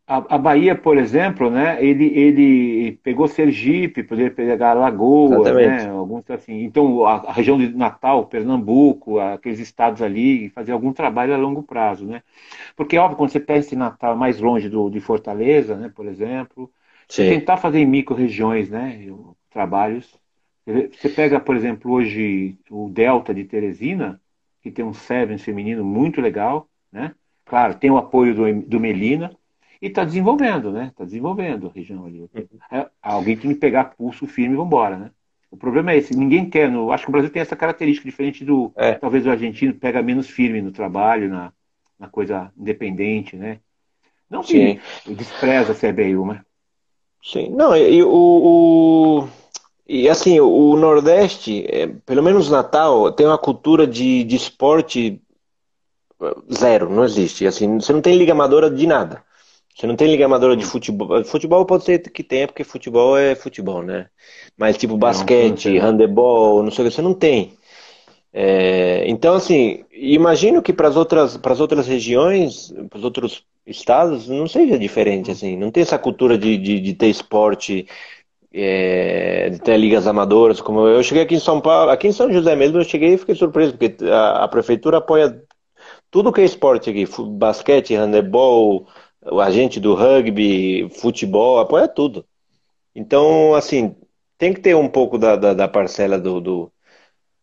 A, a, Bahia, por exemplo, né, ele, ele pegou Sergipe, poderia pegar Lagoa, né, alguns assim. Então, a, a, região de Natal, Pernambuco, aqueles estados ali, fazer algum trabalho a longo prazo, né? Porque, óbvio, quando você pensa em Natal mais longe do, de Fortaleza, né, por exemplo, tentar fazer em micro-regiões, né, trabalhos. Você pega, por exemplo, hoje o Delta de Teresina, que tem um Sevens feminino muito legal, né? Claro, tem o apoio do, do Melina, e está desenvolvendo, né? Está desenvolvendo a região ali. É, alguém tem que pegar pulso firme e vamos embora, né? O problema é esse, ninguém quer, no, acho que o Brasil tem essa característica diferente do, é. talvez o argentino pega menos firme no trabalho, na, na coisa independente, né? Não que despreza a CBU, mas... Sim, não, e o, o, e assim, o Nordeste, é, pelo menos Natal, tem uma cultura de, de esporte zero, não existe. Assim, você não tem liga amadora de nada. Você não tem liga amadora de futebol. Futebol pode ser que tenha, porque futebol é futebol, né? Mas tipo basquete, handebol, não sei o que, você não tem. É, então, assim, imagino que para as outras, outras regiões, para os outros estados, não seja diferente, assim. Não tem essa cultura de, de, de ter esporte, é, de ter ligas amadoras. Como eu cheguei aqui em São Paulo, aqui em São José mesmo, eu cheguei e fiquei surpreso, porque a, a prefeitura apoia tudo que é esporte aqui, basquete, handebol, o agente do rugby, futebol, apoia tudo. Então, assim, tem que ter um pouco da, da, da parcela do, do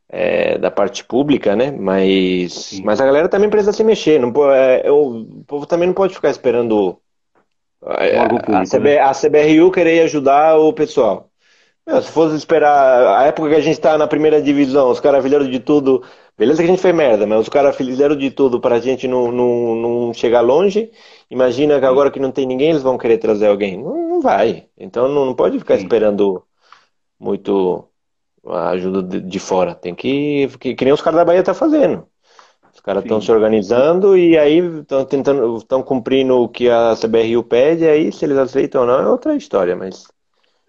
é, da parte pública, né? Mas, mas a galera também precisa se mexer. Não, é, o povo também não pode ficar esperando é, a, público, a, CB, né? a CBRU querer ajudar o pessoal. Meu, se fosse esperar a época que a gente está na primeira divisão, os caras fizeram de tudo. Beleza que a gente fez merda, mas os caras fizeram de tudo para a gente não, não, não chegar longe. Imagina que agora que não tem ninguém, eles vão querer trazer alguém. Não, não vai. Então não, não pode ficar Sim. esperando muito a ajuda de, de fora. Tem que, que, que nem os caras da Bahia estão tá fazendo. Os caras estão se organizando e aí estão tentando, estão cumprindo o que a CBRU pede, aí se eles aceitam ou não é outra história, mas.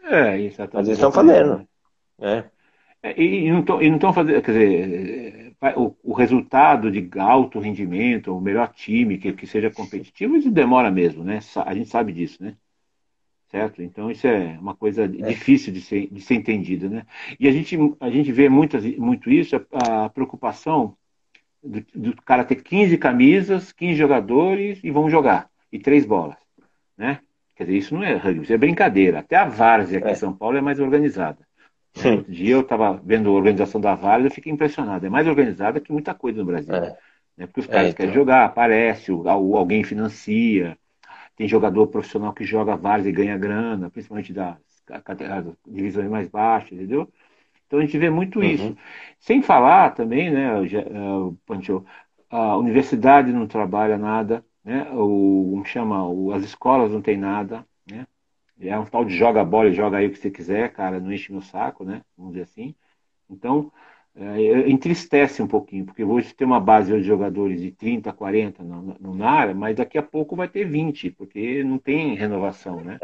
É, isso Mas eles estão fazendo. É. É, e, não estão fazendo, quer dizer, o, o, resultado de alto rendimento, o melhor time que, que seja competitivo, isso demora mesmo, né? A gente sabe disso, né? certo? Então isso é uma coisa é. difícil de ser, de ser entendida, né? E a gente, a gente vê muitas, muito isso, a, a preocupação do, do, cara ter 15 camisas, 15 jogadores e vão jogar, e três bolas, né? Quer dizer, isso não é rugby, isso é brincadeira. Até a Várzea aqui é. em São Paulo é mais organizada. Sim. Outro dia eu estava vendo a organização da Várzea e fiquei impressionado. É mais organizada que muita coisa no Brasil. É. Né? Porque os caras é, então... querem jogar, aparece, alguém financia, tem jogador profissional que joga várzea e ganha grana, principalmente das, das divisões mais baixas, entendeu? Então a gente vê muito uhum. isso. Sem falar também, né, Pancho, a universidade não trabalha nada, né? O, como chama, o, as escolas não tem nada, né? É um tal de joga bola e joga aí o que você quiser, cara, não enche meu saco, né? Vamos dizer assim. Então, é, entristece um pouquinho, porque hoje tem uma base de jogadores de 30, 40 no, no NAR, mas daqui a pouco vai ter 20, porque não tem renovação, né?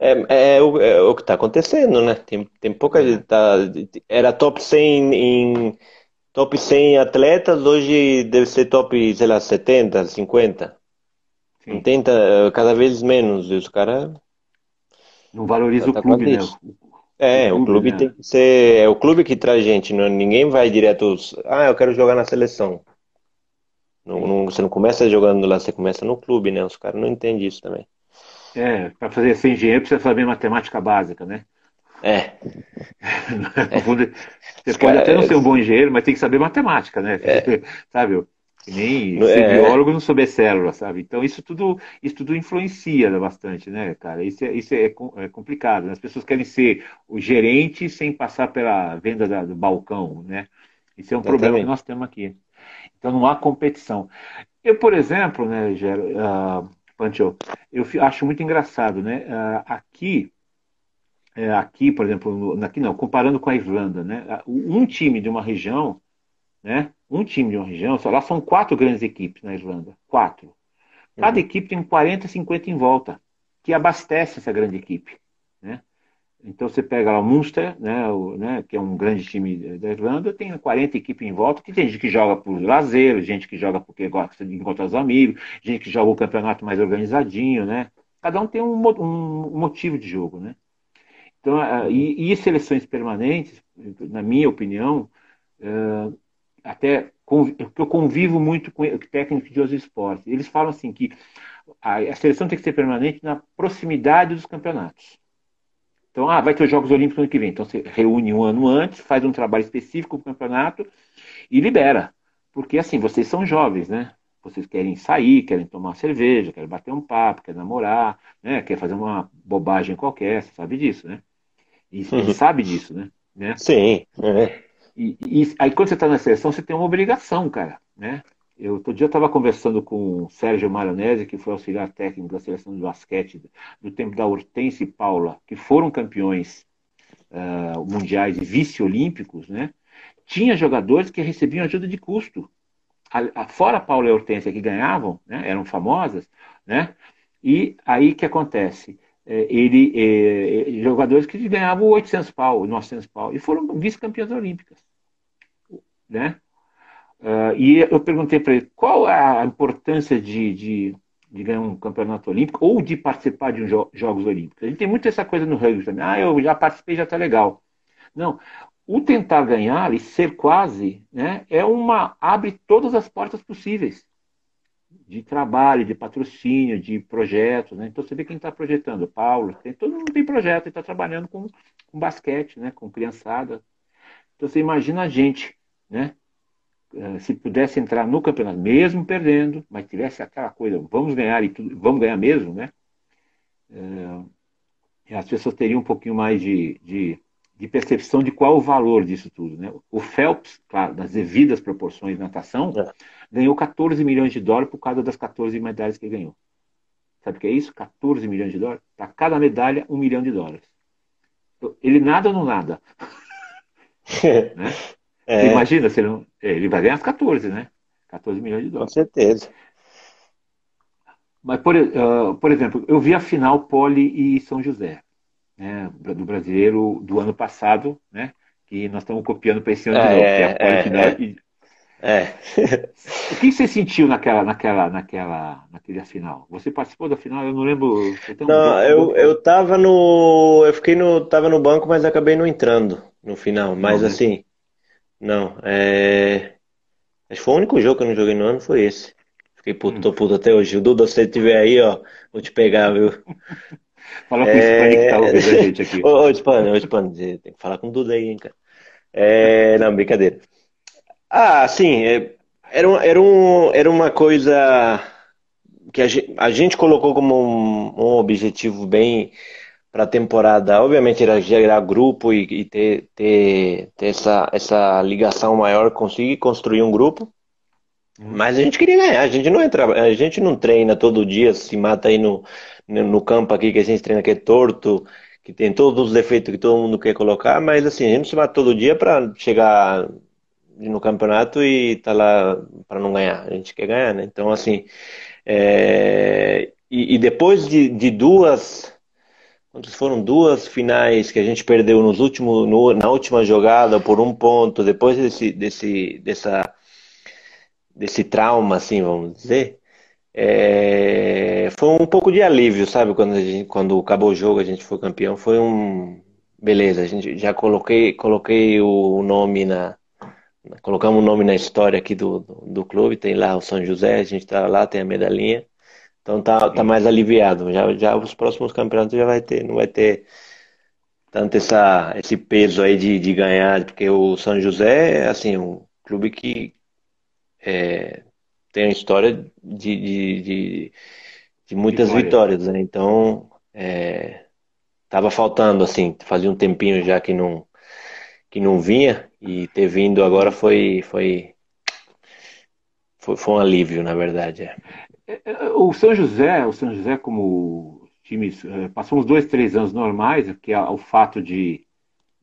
É, é, é, o, é o, que está acontecendo, né? Tem, tem pouca gente. Tá, era top 100 em top 100 atletas, hoje deve ser top, sei lá, 70, 50. Sim. Tenta cada vez menos. E os caras. Não valoriza o clube, né? É, o clube né? tem que ser. É o clube que traz gente, não, ninguém vai direto. Ah, eu quero jogar na seleção. Não, não, você não começa jogando lá, você começa no clube, né? Os caras não entendem isso também. É, para fazer ser engenheiro precisa saber matemática básica, né? É. é. Você pode até não ser um bom engenheiro, mas tem que saber matemática, né? É. Sabe? Que nem ser é. biólogo não souber célula, sabe? Então isso tudo, isso tudo influencia bastante, né, cara? Isso é, isso é, é complicado. Né? As pessoas querem ser o gerente sem passar pela venda da, do balcão, né? Isso é um problema que nós temos aqui. Então não há competição. Eu, por exemplo, né, Gero, uh, Pancho, eu acho muito engraçado, né? Uh, aqui, uh, aqui, por exemplo, aqui não, comparando com a Irlanda, né? Um time de uma região, né? um time de uma região, só lá são quatro grandes equipes na Irlanda. Quatro. Cada uhum. equipe tem 40, 50 em volta, que abastece essa grande equipe. Né? Então você pega lá o Munster, né, o, né, que é um grande time da Irlanda, tem 40 equipes em volta, que tem gente que joga por lazer, gente que joga porque gosta de encontrar os amigos, gente que joga o campeonato mais organizadinho, né? Cada um tem um, um motivo de jogo, né? Então, e, e seleções permanentes, na minha opinião, uh, até que eu convivo muito com técnicos de outros esportes. Eles falam assim que a, seleção tem que ser permanente na proximidade dos campeonatos. Então, ah, vai ter os Jogos Olímpicos no ano que vem. Então, você reúne um ano antes, faz um trabalho específico para o campeonato e libera. Porque, assim, vocês são jovens, né? Vocês querem sair, querem tomar cerveja, querem bater um papo, querem namorar, né? Quer fazer uma bobagem qualquer, você sabe disso, né? E uhum. sabe disso, né? né? Sim. É. E, e aí quando você está na seleção, você tem uma obrigação, cara, né? Eu, outro dia estava conversando com o Sérgio Maronese, que foi auxiliar técnico da seleção de basquete do tempo da Hortense e Paula, que foram campeões uh, mundiais e vice-olímpicos, né? Tinha jogadores que recebiam ajuda de custo. A, a, fora Paula e Hortência que ganhavam, né? eram famosas, né? E aí que acontece? É, ele, é, jogadores que ganhavam 800 pau, 900 pau, e foram vice-campeãs olímpicas. Né? Uh, e eu perguntei para ele qual a importância de, de, de, ganhar um campeonato olímpico ou de participar de um jo Jogos Olímpicos. Gente tem muito essa coisa no rugby também. Ah, eu já participei, já está legal. Não, o tentar ganhar e ser quase, né, é uma abre todas as portas possíveis de trabalho, de patrocínio, de projetos, né? Então você vê quem está projetando, Paulo, tem, todo mundo tem projeto e está trabalhando com, com basquete, né? Com criançada. Então você imagina a gente, né? Eh, se pudesse entrar no campeonato, mesmo perdendo, mas tivesse aquela coisa, vamos ganhar e tudo, vamos ganhar mesmo, né? É, as pessoas teriam um pouquinho mais de, de, de, percepção de qual o valor disso tudo, né? O Phelps, claro, das devidas proporções de natação, é ganhou 14 milhões de dólares por causa das 14 medalhas que ganhou. Sabe o que é isso? 14 milhões de dólares? Para cada medalha, um milhão de dólares. Ele nada ou não nada? né? É. Imagina, se ele, ele vai ganhar as 14, né? 14 milhões de dólares. Com certeza. Mas, por, uh, por exemplo, eu vi a final Poli e São José, né, do brasileiro do ano passado, né? Que nós estamos copiando para esse ano é, de novo, que é a Poli é, final. É. E... é. o que você sentiu naquela, naquela, naquela, naquele final? Você participou da final? Eu não lembro. Não, um eu, eu tava no, eu fiquei no, tava no banco, mas acabei não entrando no final. Mas não, assim, não, é, acho que foi o único jogo que eu não joguei no ano foi esse. Fiquei puto, hum. tô puto até hoje. O Duda, se você estiver aí, ó, vou te pegar, viu? Fala com o Spani que tá ouvindo a gente aqui. Ô, ô Spani, ô, Spani, tem que falar com o Duda aí, hein, cara. É, não, brincadeira. Ah, sim, é, era, um, era, um, era uma coisa que a gente, a gente colocou como um, um objetivo bem para a temporada. Obviamente era gerar grupo e, e ter, ter, ter, essa, essa ligação maior, conseguir construir um grupo. Mas a gente queria ganhar, a gente não entra, a gente não treina todo dia, se mata aí no, no campo aqui que a gente treina que é torto, que tem todos os defeitos que todo mundo quer colocar, mas assim, a gente se mata todo dia para chegar no campeonato e tá lá para não ganhar, a gente quer ganhar, né? Então assim, é... e, e, depois de, de duas foram duas finais que a gente perdeu nos últimos, no, na última jogada por um ponto, depois desse, desse, dessa desse trauma, assim, vamos dizer, é, foi um pouco de alívio, sabe? Quando, gente, quando acabou o jogo, a gente foi campeão, foi um. Beleza, a gente já coloquei, coloquei o nome na. Colocamos o nome na história aqui do, do, do clube, tem lá o São José, a gente tá lá, tem a medalhinha. Então tá, tá mais aliviado. Já, já os próximos campeonatos já vai ter, não vai ter tanto essa, esse peso aí de, de ganhar, porque o São José é assim, um clube que é, tem a história de, de, de, de muitas Vitória. vitórias, né? Então, é, tava faltando, assim, fazia um tempinho já que não, que não vinha, e ter vindo agora foi, foi, foi, foi um alívio, na verdade. É. é, é o São José, o São José como time, é, passou uns dois, três anos normais, que é o fato de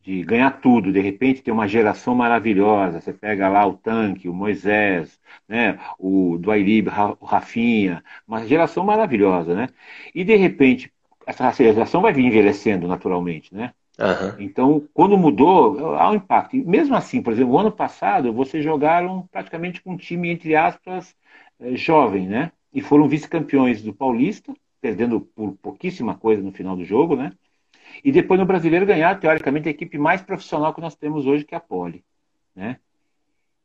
de ganhar tudo, de repente ter uma geração maravilhosa. Você pega lá o Tanque, o Moisés, né, o Duairib, o Rafinha, uma geração maravilhosa, né? E de repente essa geração vai vir envelhecendo naturalmente, né? Uhum. Então, quando mudou, há um impacto. Mesmo assim, por exemplo, o ano passado vocês jogaram praticamente com um time, entre aspas, jovem, né? E foram vice-campeões do Paulista, perdendo por pouquíssima coisa no final do jogo, né? E depois no brasileiro ganhar, teoricamente, a equipe mais profissional que nós temos hoje, que é a Poli. Né?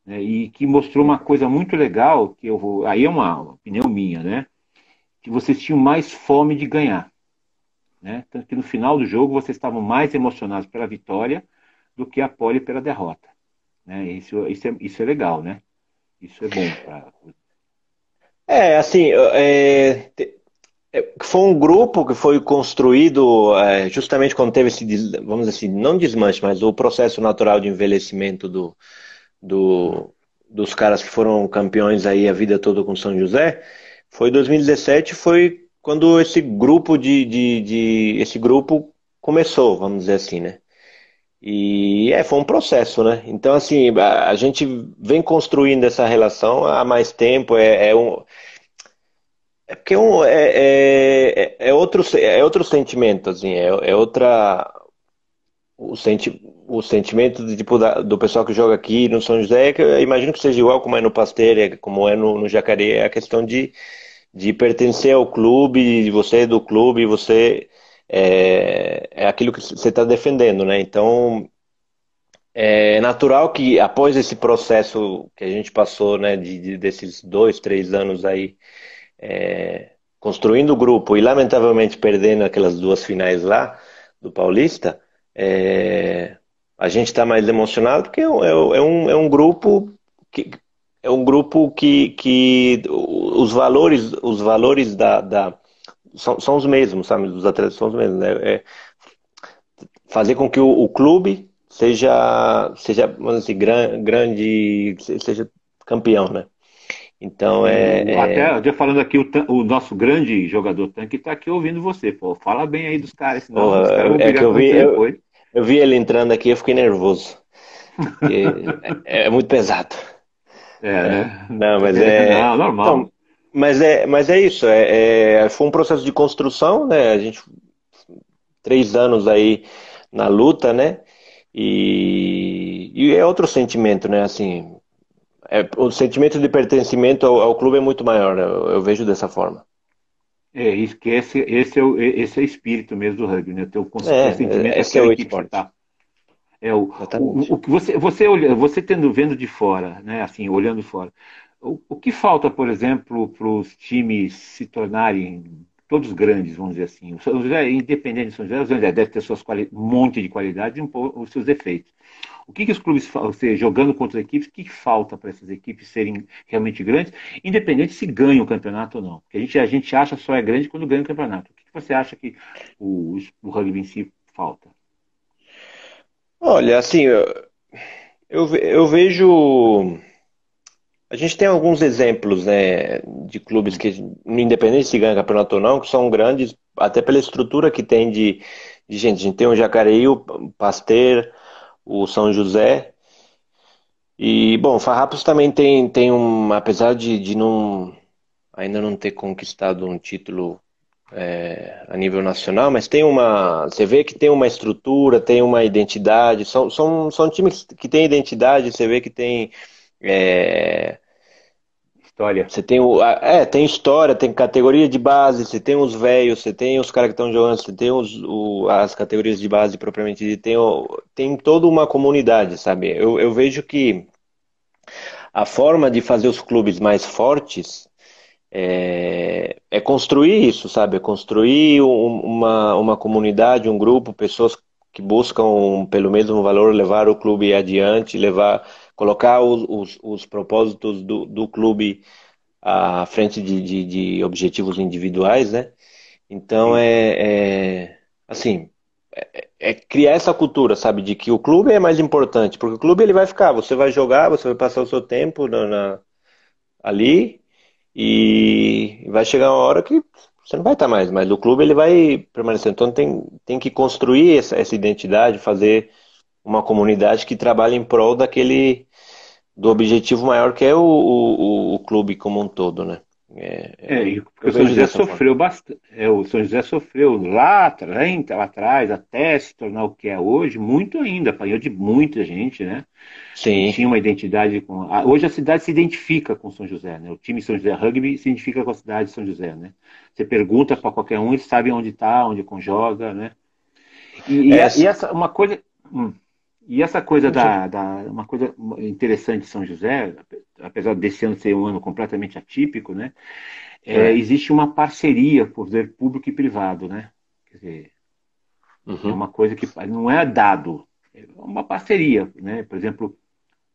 É, e que mostrou uma coisa muito legal, que eu vou. Aí é uma opinião minha, né? Que vocês tinham mais fome de ganhar. Né? Tanto que no final do jogo vocês estavam mais emocionados pela vitória do que a Poli pela derrota. Né? Isso, isso, é, isso é legal, né? Isso é bom para. É, assim, é, é, foi um grupo que foi construído é, justamente quando teve esse, vamos dizer assim, não desmanche, mas o processo natural de envelhecimento do, do, dos caras que foram campeões aí a vida toda com São José. Foi 2017, foi quando esse grupo de, de, de esse grupo começou, vamos dizer assim, né? E é, foi um processo, né? Então, assim, a, a gente vem construindo essa relação há mais tempo. É, é um, é porque um, é, é, é, é, outro, é outro sentimento, assim, é, é outra. O, senti, o sentimento de, tipo, da, do pessoal que joga aqui no São José, que eu imagino que seja igual como é no Pasteira, como é no, no Jacareí, é a questão de, de pertencer ao clube, de você é do clube, você é, é aquilo que você está defendendo, né? Então, é natural que após esse processo que a gente passou, né, de, de desses dois, três anos aí, é, construindo o grupo e lamentavelmente perdendo aquelas duas finais lá do Paulista, é, a gente está mais emocionado porque é, é, é, um, é um grupo que é um grupo que, que os valores os valores da, da são, são os mesmos, sabe? Dos atletas são os mesmos. Né? É fazer com que o, o clube seja seja vamos dizer, grande seja campeão, né? Então é. Até é... falando aqui, o, o, nosso grande jogador tanque está aqui ouvindo você. Pô, fala bem aí dos caras, senão Pô, os caras vão é que eu vi, eu, eu, vi ele entrando aqui, eu fiquei nervoso. é, é, muito pesado. É, né? Não, mas é. Não, normal. Então, mas é, mas é isso. É, é, foi um processo de construção, né? A gente três anos aí na luta, né? E, e é outro sentimento, né? Assim, é, o sentimento de pertencimento ao, ao clube é muito maior. Eu, eu, vejo dessa forma. É que esse, é o esse é o espírito mesmo do rugby, né? O é, sentimento esse é o esporte. Tá. É o, o, o, que você você olha, você tendo vendo de fora, né? Assim, olhando fora. O, que falta, por exemplo, para os times se tornarem todos grandes, vamos dizer assim. O São José, independente de São José, o São José deve ter suas um monte de qualidades e um os seus defeitos. O que, que os clubes, você jogando contra as equipes, o que, que falta para essas equipes serem realmente grandes, independente se ganham o campeonato ou não? Porque a gente, a gente acha só é grande quando ganha o campeonato. O que, que você acha que o, o rugby em si falta? Olha, assim, eu, eu, eu vejo a gente tem alguns exemplos né, de clubes que, independente se ganha campeonato ou não, que são grandes, até pela estrutura que tem de, de gente. A gente tem o Jacareí, o Pasteur, o São José. E, bom, Farrapos também tem, tem um, apesar de, de não, ainda não ter conquistado um título é, a nível nacional, mas tem uma. Você vê que tem uma estrutura, tem uma identidade. São, são, são times que têm identidade, você vê que tem é... História. Você tem o. É, tem história, tem categoria de base, você tem os velhos, você tem os caras que estão jogando, você tem os, o, as categorias de base propriamente dita, tem, tem toda uma comunidade, sabe? Eu, eu vejo que a forma de fazer os clubes mais fortes é, é construir isso, sabe? É construir um, uma, uma comunidade, um grupo, pessoas que buscam pelo mesmo valor levar o clube adiante, levar colocar os, os, os propósitos do, do clube à frente de, de, de, objetivos individuais, né? Então é, é assim é, é, criar essa cultura, sabe, de que o clube é mais importante, porque o clube ele vai ficar, você vai jogar, você vai passar o seu tempo na, na ali e vai chegar uma hora que você não vai estar mais, mas o clube ele vai permanecer. Então tem, tem que construir essa, essa identidade, fazer uma comunidade que trabalhe em prol daquele do objetivo maior que é o, o, o clube como um todo, né? É, é, é porque o São José sofreu bastante. É, o São José sofreu lá atrás, lá atrás, até se tornar o que é hoje, muito ainda, apanhou de muita gente, né? Sim. Tinha uma identidade com. Hoje a cidade se identifica com São José, né? O time São José Rugby se identifica com a cidade de São José, né? Você pergunta para qualquer um, eles sabem onde está, onde joga, né? E, essa... e essa uma coisa. Hum. E essa coisa da, da, uma coisa interessante de São José, apesar desse ano ser um ano completamente atípico, né? É, é. existe uma parceria poder público e privado, né? Quer dizer, uhum. é uma coisa que não é dado, é uma parceria, né? Por exemplo,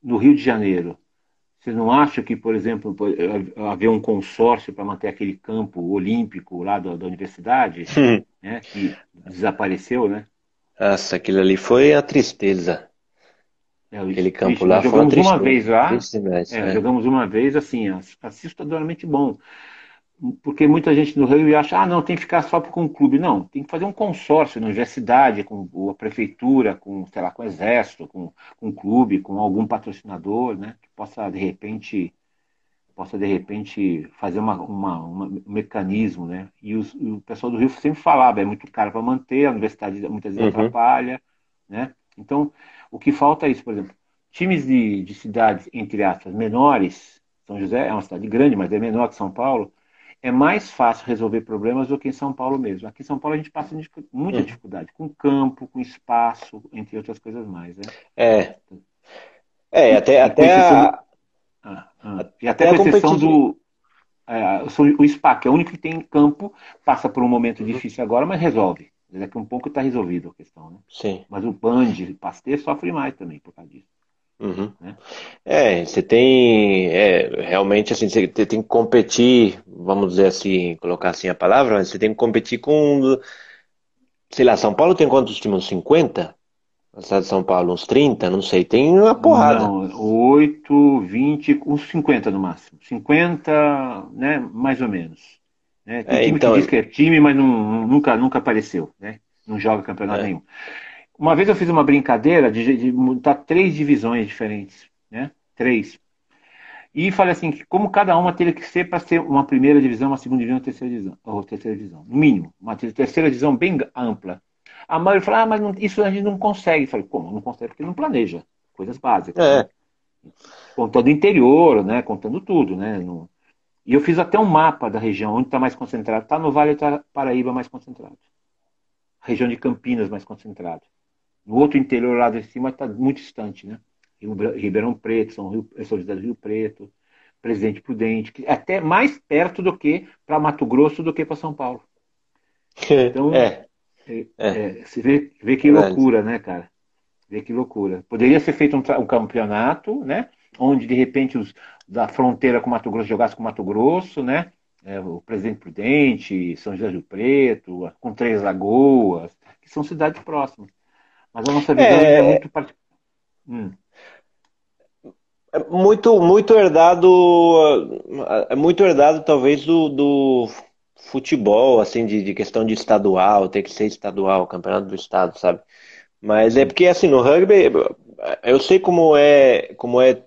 no Rio de Janeiro, você não acha que, por exemplo, haver um consórcio para manter aquele campo olímpico lá da, da universidade, né? Que desapareceu, né? Nossa, aquilo ali foi a tristeza. É, Aquele campo lá foi uma tristeza. uma vez lá. é, é. Jogamos uma vez, assim, assustadoramente bom. Porque muita gente no Rio acha, ah, não, tem que ficar só com o clube. Não, tem que fazer um consórcio na universidade, com a prefeitura, com, sei lá, com o exército, com, com o clube, com algum patrocinador, né? Que possa, de repente, possa de repente fazer uma, uma, uma, um mecanismo, né? E, os, e, o pessoal do Rio sempre falava, é muito caro para manter, a universidade muitas vezes uhum. atrapalha, né? Então, o que falta é isso, por exemplo, times de, de cidades, entre aspas, menores, São José é uma cidade grande, mas é menor que São Paulo, é mais fácil resolver problemas do que em São Paulo mesmo. Aqui em São Paulo a gente passa muita uhum. dificuldade, com campo, com espaço, entre outras coisas mais, né? É. É, até, até a, ah. E até, até a exceção do. É, o SPAC é o único que tem campo, passa por um momento uhum. difícil agora, mas resolve. Daqui a um pouco está resolvido a questão. Né? Sim. Mas o Band, o Pasteur, sofre mais também por causa disso. Uhum. Né? É, você tem. É, realmente, assim, você tem que competir, vamos dizer assim, colocar assim a palavra, mas você tem que competir com. Sei lá, São Paulo tem quantos times? 50? Na cidade de São Paulo, uns 30, não sei, tem uma porrada. Não, 8, 20, uns 50 no máximo. 50, né, mais ou menos. Né? Tem é, time então... que diz que é time, mas não, nunca, nunca apareceu, né? Não joga campeonato é. nenhum. Uma vez eu fiz uma brincadeira de, de montar três divisões diferentes, né? Três. E falei assim, que como cada uma teria que ser para ser uma primeira divisão, uma segunda divisão, uma terceira divisão, ou terceira divisão, no mínimo, uma terceira divisão bem ampla. A maioria falou, ah, mas não, isso a gente não consegue. Eu falei, como? Não consegue porque não planeja. Coisas básicas. É. Né? Contando o interior, né? Contando tudo, né? No... E eu fiz até um mapa da região, onde está mais concentrado. Está no Vale do Paraíba mais concentrado. Região de Campinas mais concentrado. No outro interior lá de cima está muito distante, né? Ribeirão Preto, São, Rio, São José do Rio Preto, Presidente Prudente, que é até mais perto do que para Mato Grosso do que para São Paulo. Então, é. É, é. é. você vê, vê que loucura, né, cara? Vê que loucura. Poderia ser feito um, um campeonato, né? Onde de repente os da fronteira com Mato Grosso jogasse com Mato Grosso, né? É, o Presidente Prudente, São José do Preto, com Três Lagoas, que são cidades próximas. Mas a nossa visão é, é muito particular. Hum. É muito, muito herdado, é muito herdado talvez do, do futebol, assim, de, de, questão de estadual, ter que ser estadual, campeonato do estado, sabe? Mas é porque assim, no rugby, eu sei como é, como é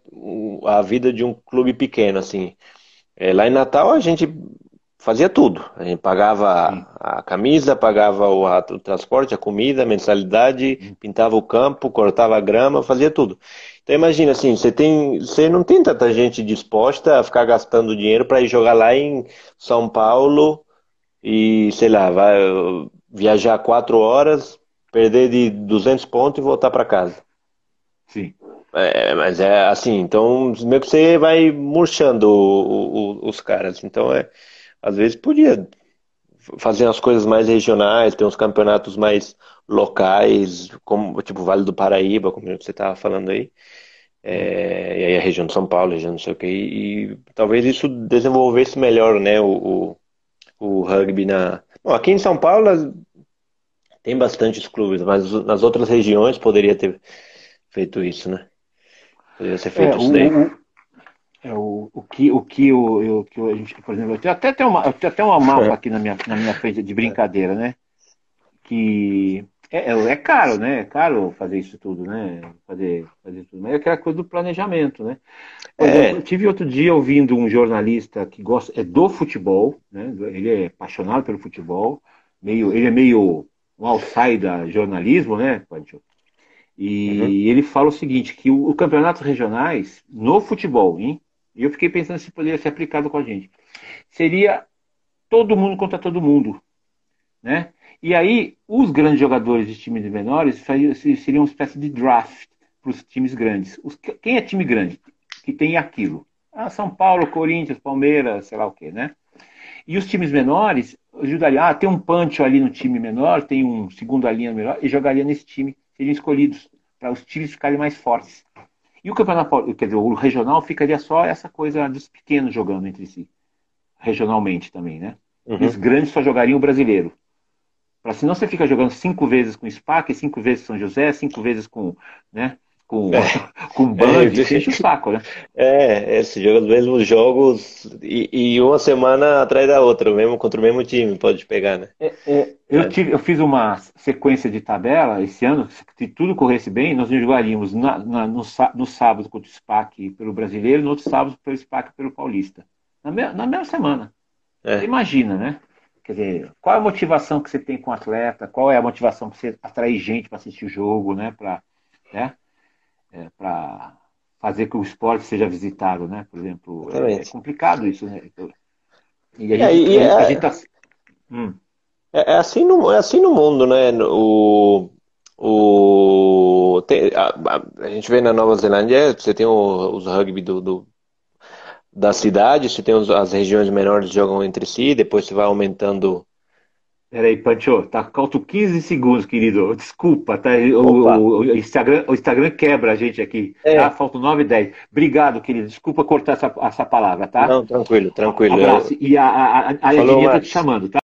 a vida de um clube pequeno, assim. É, lá em Natal a gente fazia tudo. A gente pagava a, camisa, pagava o, a, o, transporte, a comida, a mensalidade, pintava o campo, cortava a grama, fazia tudo. Então imagina assim, você tem, você não tem tanta gente disposta a ficar gastando dinheiro para ir jogar lá em São Paulo e sei lá, vai viajar quatro horas, perder de 200 pontos e voltar para casa. Sim. É, mas é assim, então meio que você vai murchando o, o, os caras. Então é às vezes podia fazer as coisas mais regionais, ter uns campeonatos mais locais, como tipo Vale do Paraíba, como você estava falando aí. É, e aí a região de São Paulo, região não sei o que, e, talvez isso desenvolvesse melhor né, o, o, o rugby na. Bom, aqui em São Paulo tem bastantes clubes, mas nas outras regiões poderia ter feito isso, né? Poderia ser feito é, isso daí. O, é, o, o que, o que, o, o que a gente, por exemplo, eu tenho até, tenho uma, eu tenho até uma mapa aqui na minha, na minha frente de brincadeira, né? Que é, é, é caro, né? É caro fazer isso tudo, né? Fazer, fazer tudo. Mas é aquela coisa do planejamento, né? É. eu tive outro dia ouvindo um jornalista que gosta, é do futebol, né? Ele é apaixonado pelo futebol, meio, ele é meio um outsider jornalismo, né, Pancho? E uhum. ele fala o seguinte, que o, o campeonatos regionais no futebol, hein? E eu fiquei pensando se poderia ser aplicado com a gente. Seria todo mundo contra todo mundo. Né? E aí, os grandes jogadores de times menores seriam uma espécie de draft para os times grandes. Os, quem é time grande? Que tem aquilo. Ah, São Paulo, Corinthians, Palmeiras, sei lá o quê, né? E os times menores ajudariam. Ah, tem um punch ali no time menor, tem um segunda linha menor, e jogaria nesse time. Seriam escolhidos para os times ficarem mais fortes. E o campeonato, quer dizer, o regional ficaria só essa coisa dos pequenos jogando entre si, regionalmente também, né? Uhum. Os grandes só jogariam o brasileiro. Para senão você fica jogando cinco vezes com SPAC, cinco vezes com São José, cinco vezes com, né? Com, é. com Band, é, enche o saco, né? É, é, você joga os mesmos jogos e, e, uma semana atrás da outra, mesmo contra o mesmo time, pode pegar, né? É, é, eu, tive, eu fiz uma sequência de tabela esse ano, se tudo corresse bem, nós jogaríamos na, na, no, no, sábado contra o SPAC pelo brasileiro, no outro sábado pelo SPAC pelo paulista. Na, me, na mesma semana. É. Imagina, né? Quer dizer, qual é a motivação que você tem com o atleta? Qual é a motivação para você atrair gente para assistir o jogo, né? Para né? É, para fazer que o esporte seja visitado, né? Por exemplo, é, é complicado isso, né? E a gente, é, a, a gente tá... hum. É, é, assim no, é assim no mundo, né? O, o, tem, a, a, a, gente vê na Nova Zelândia, você tem o, os rugby do, do, da cidade, você tem os, as regiões menores jogam entre si, depois você vai aumentando. Peraí, Pancho, tá faltam 15 segundos, querido. Desculpa, tá? O, o, Instagram, o Instagram quebra a gente aqui. É. Tá? Faltam 9 e 10. Obrigado, querido. Desculpa cortar essa, essa palavra, tá? Não, tranquilo, tranquilo. Um abraço. E a, a, a, a tá te chamando, tá?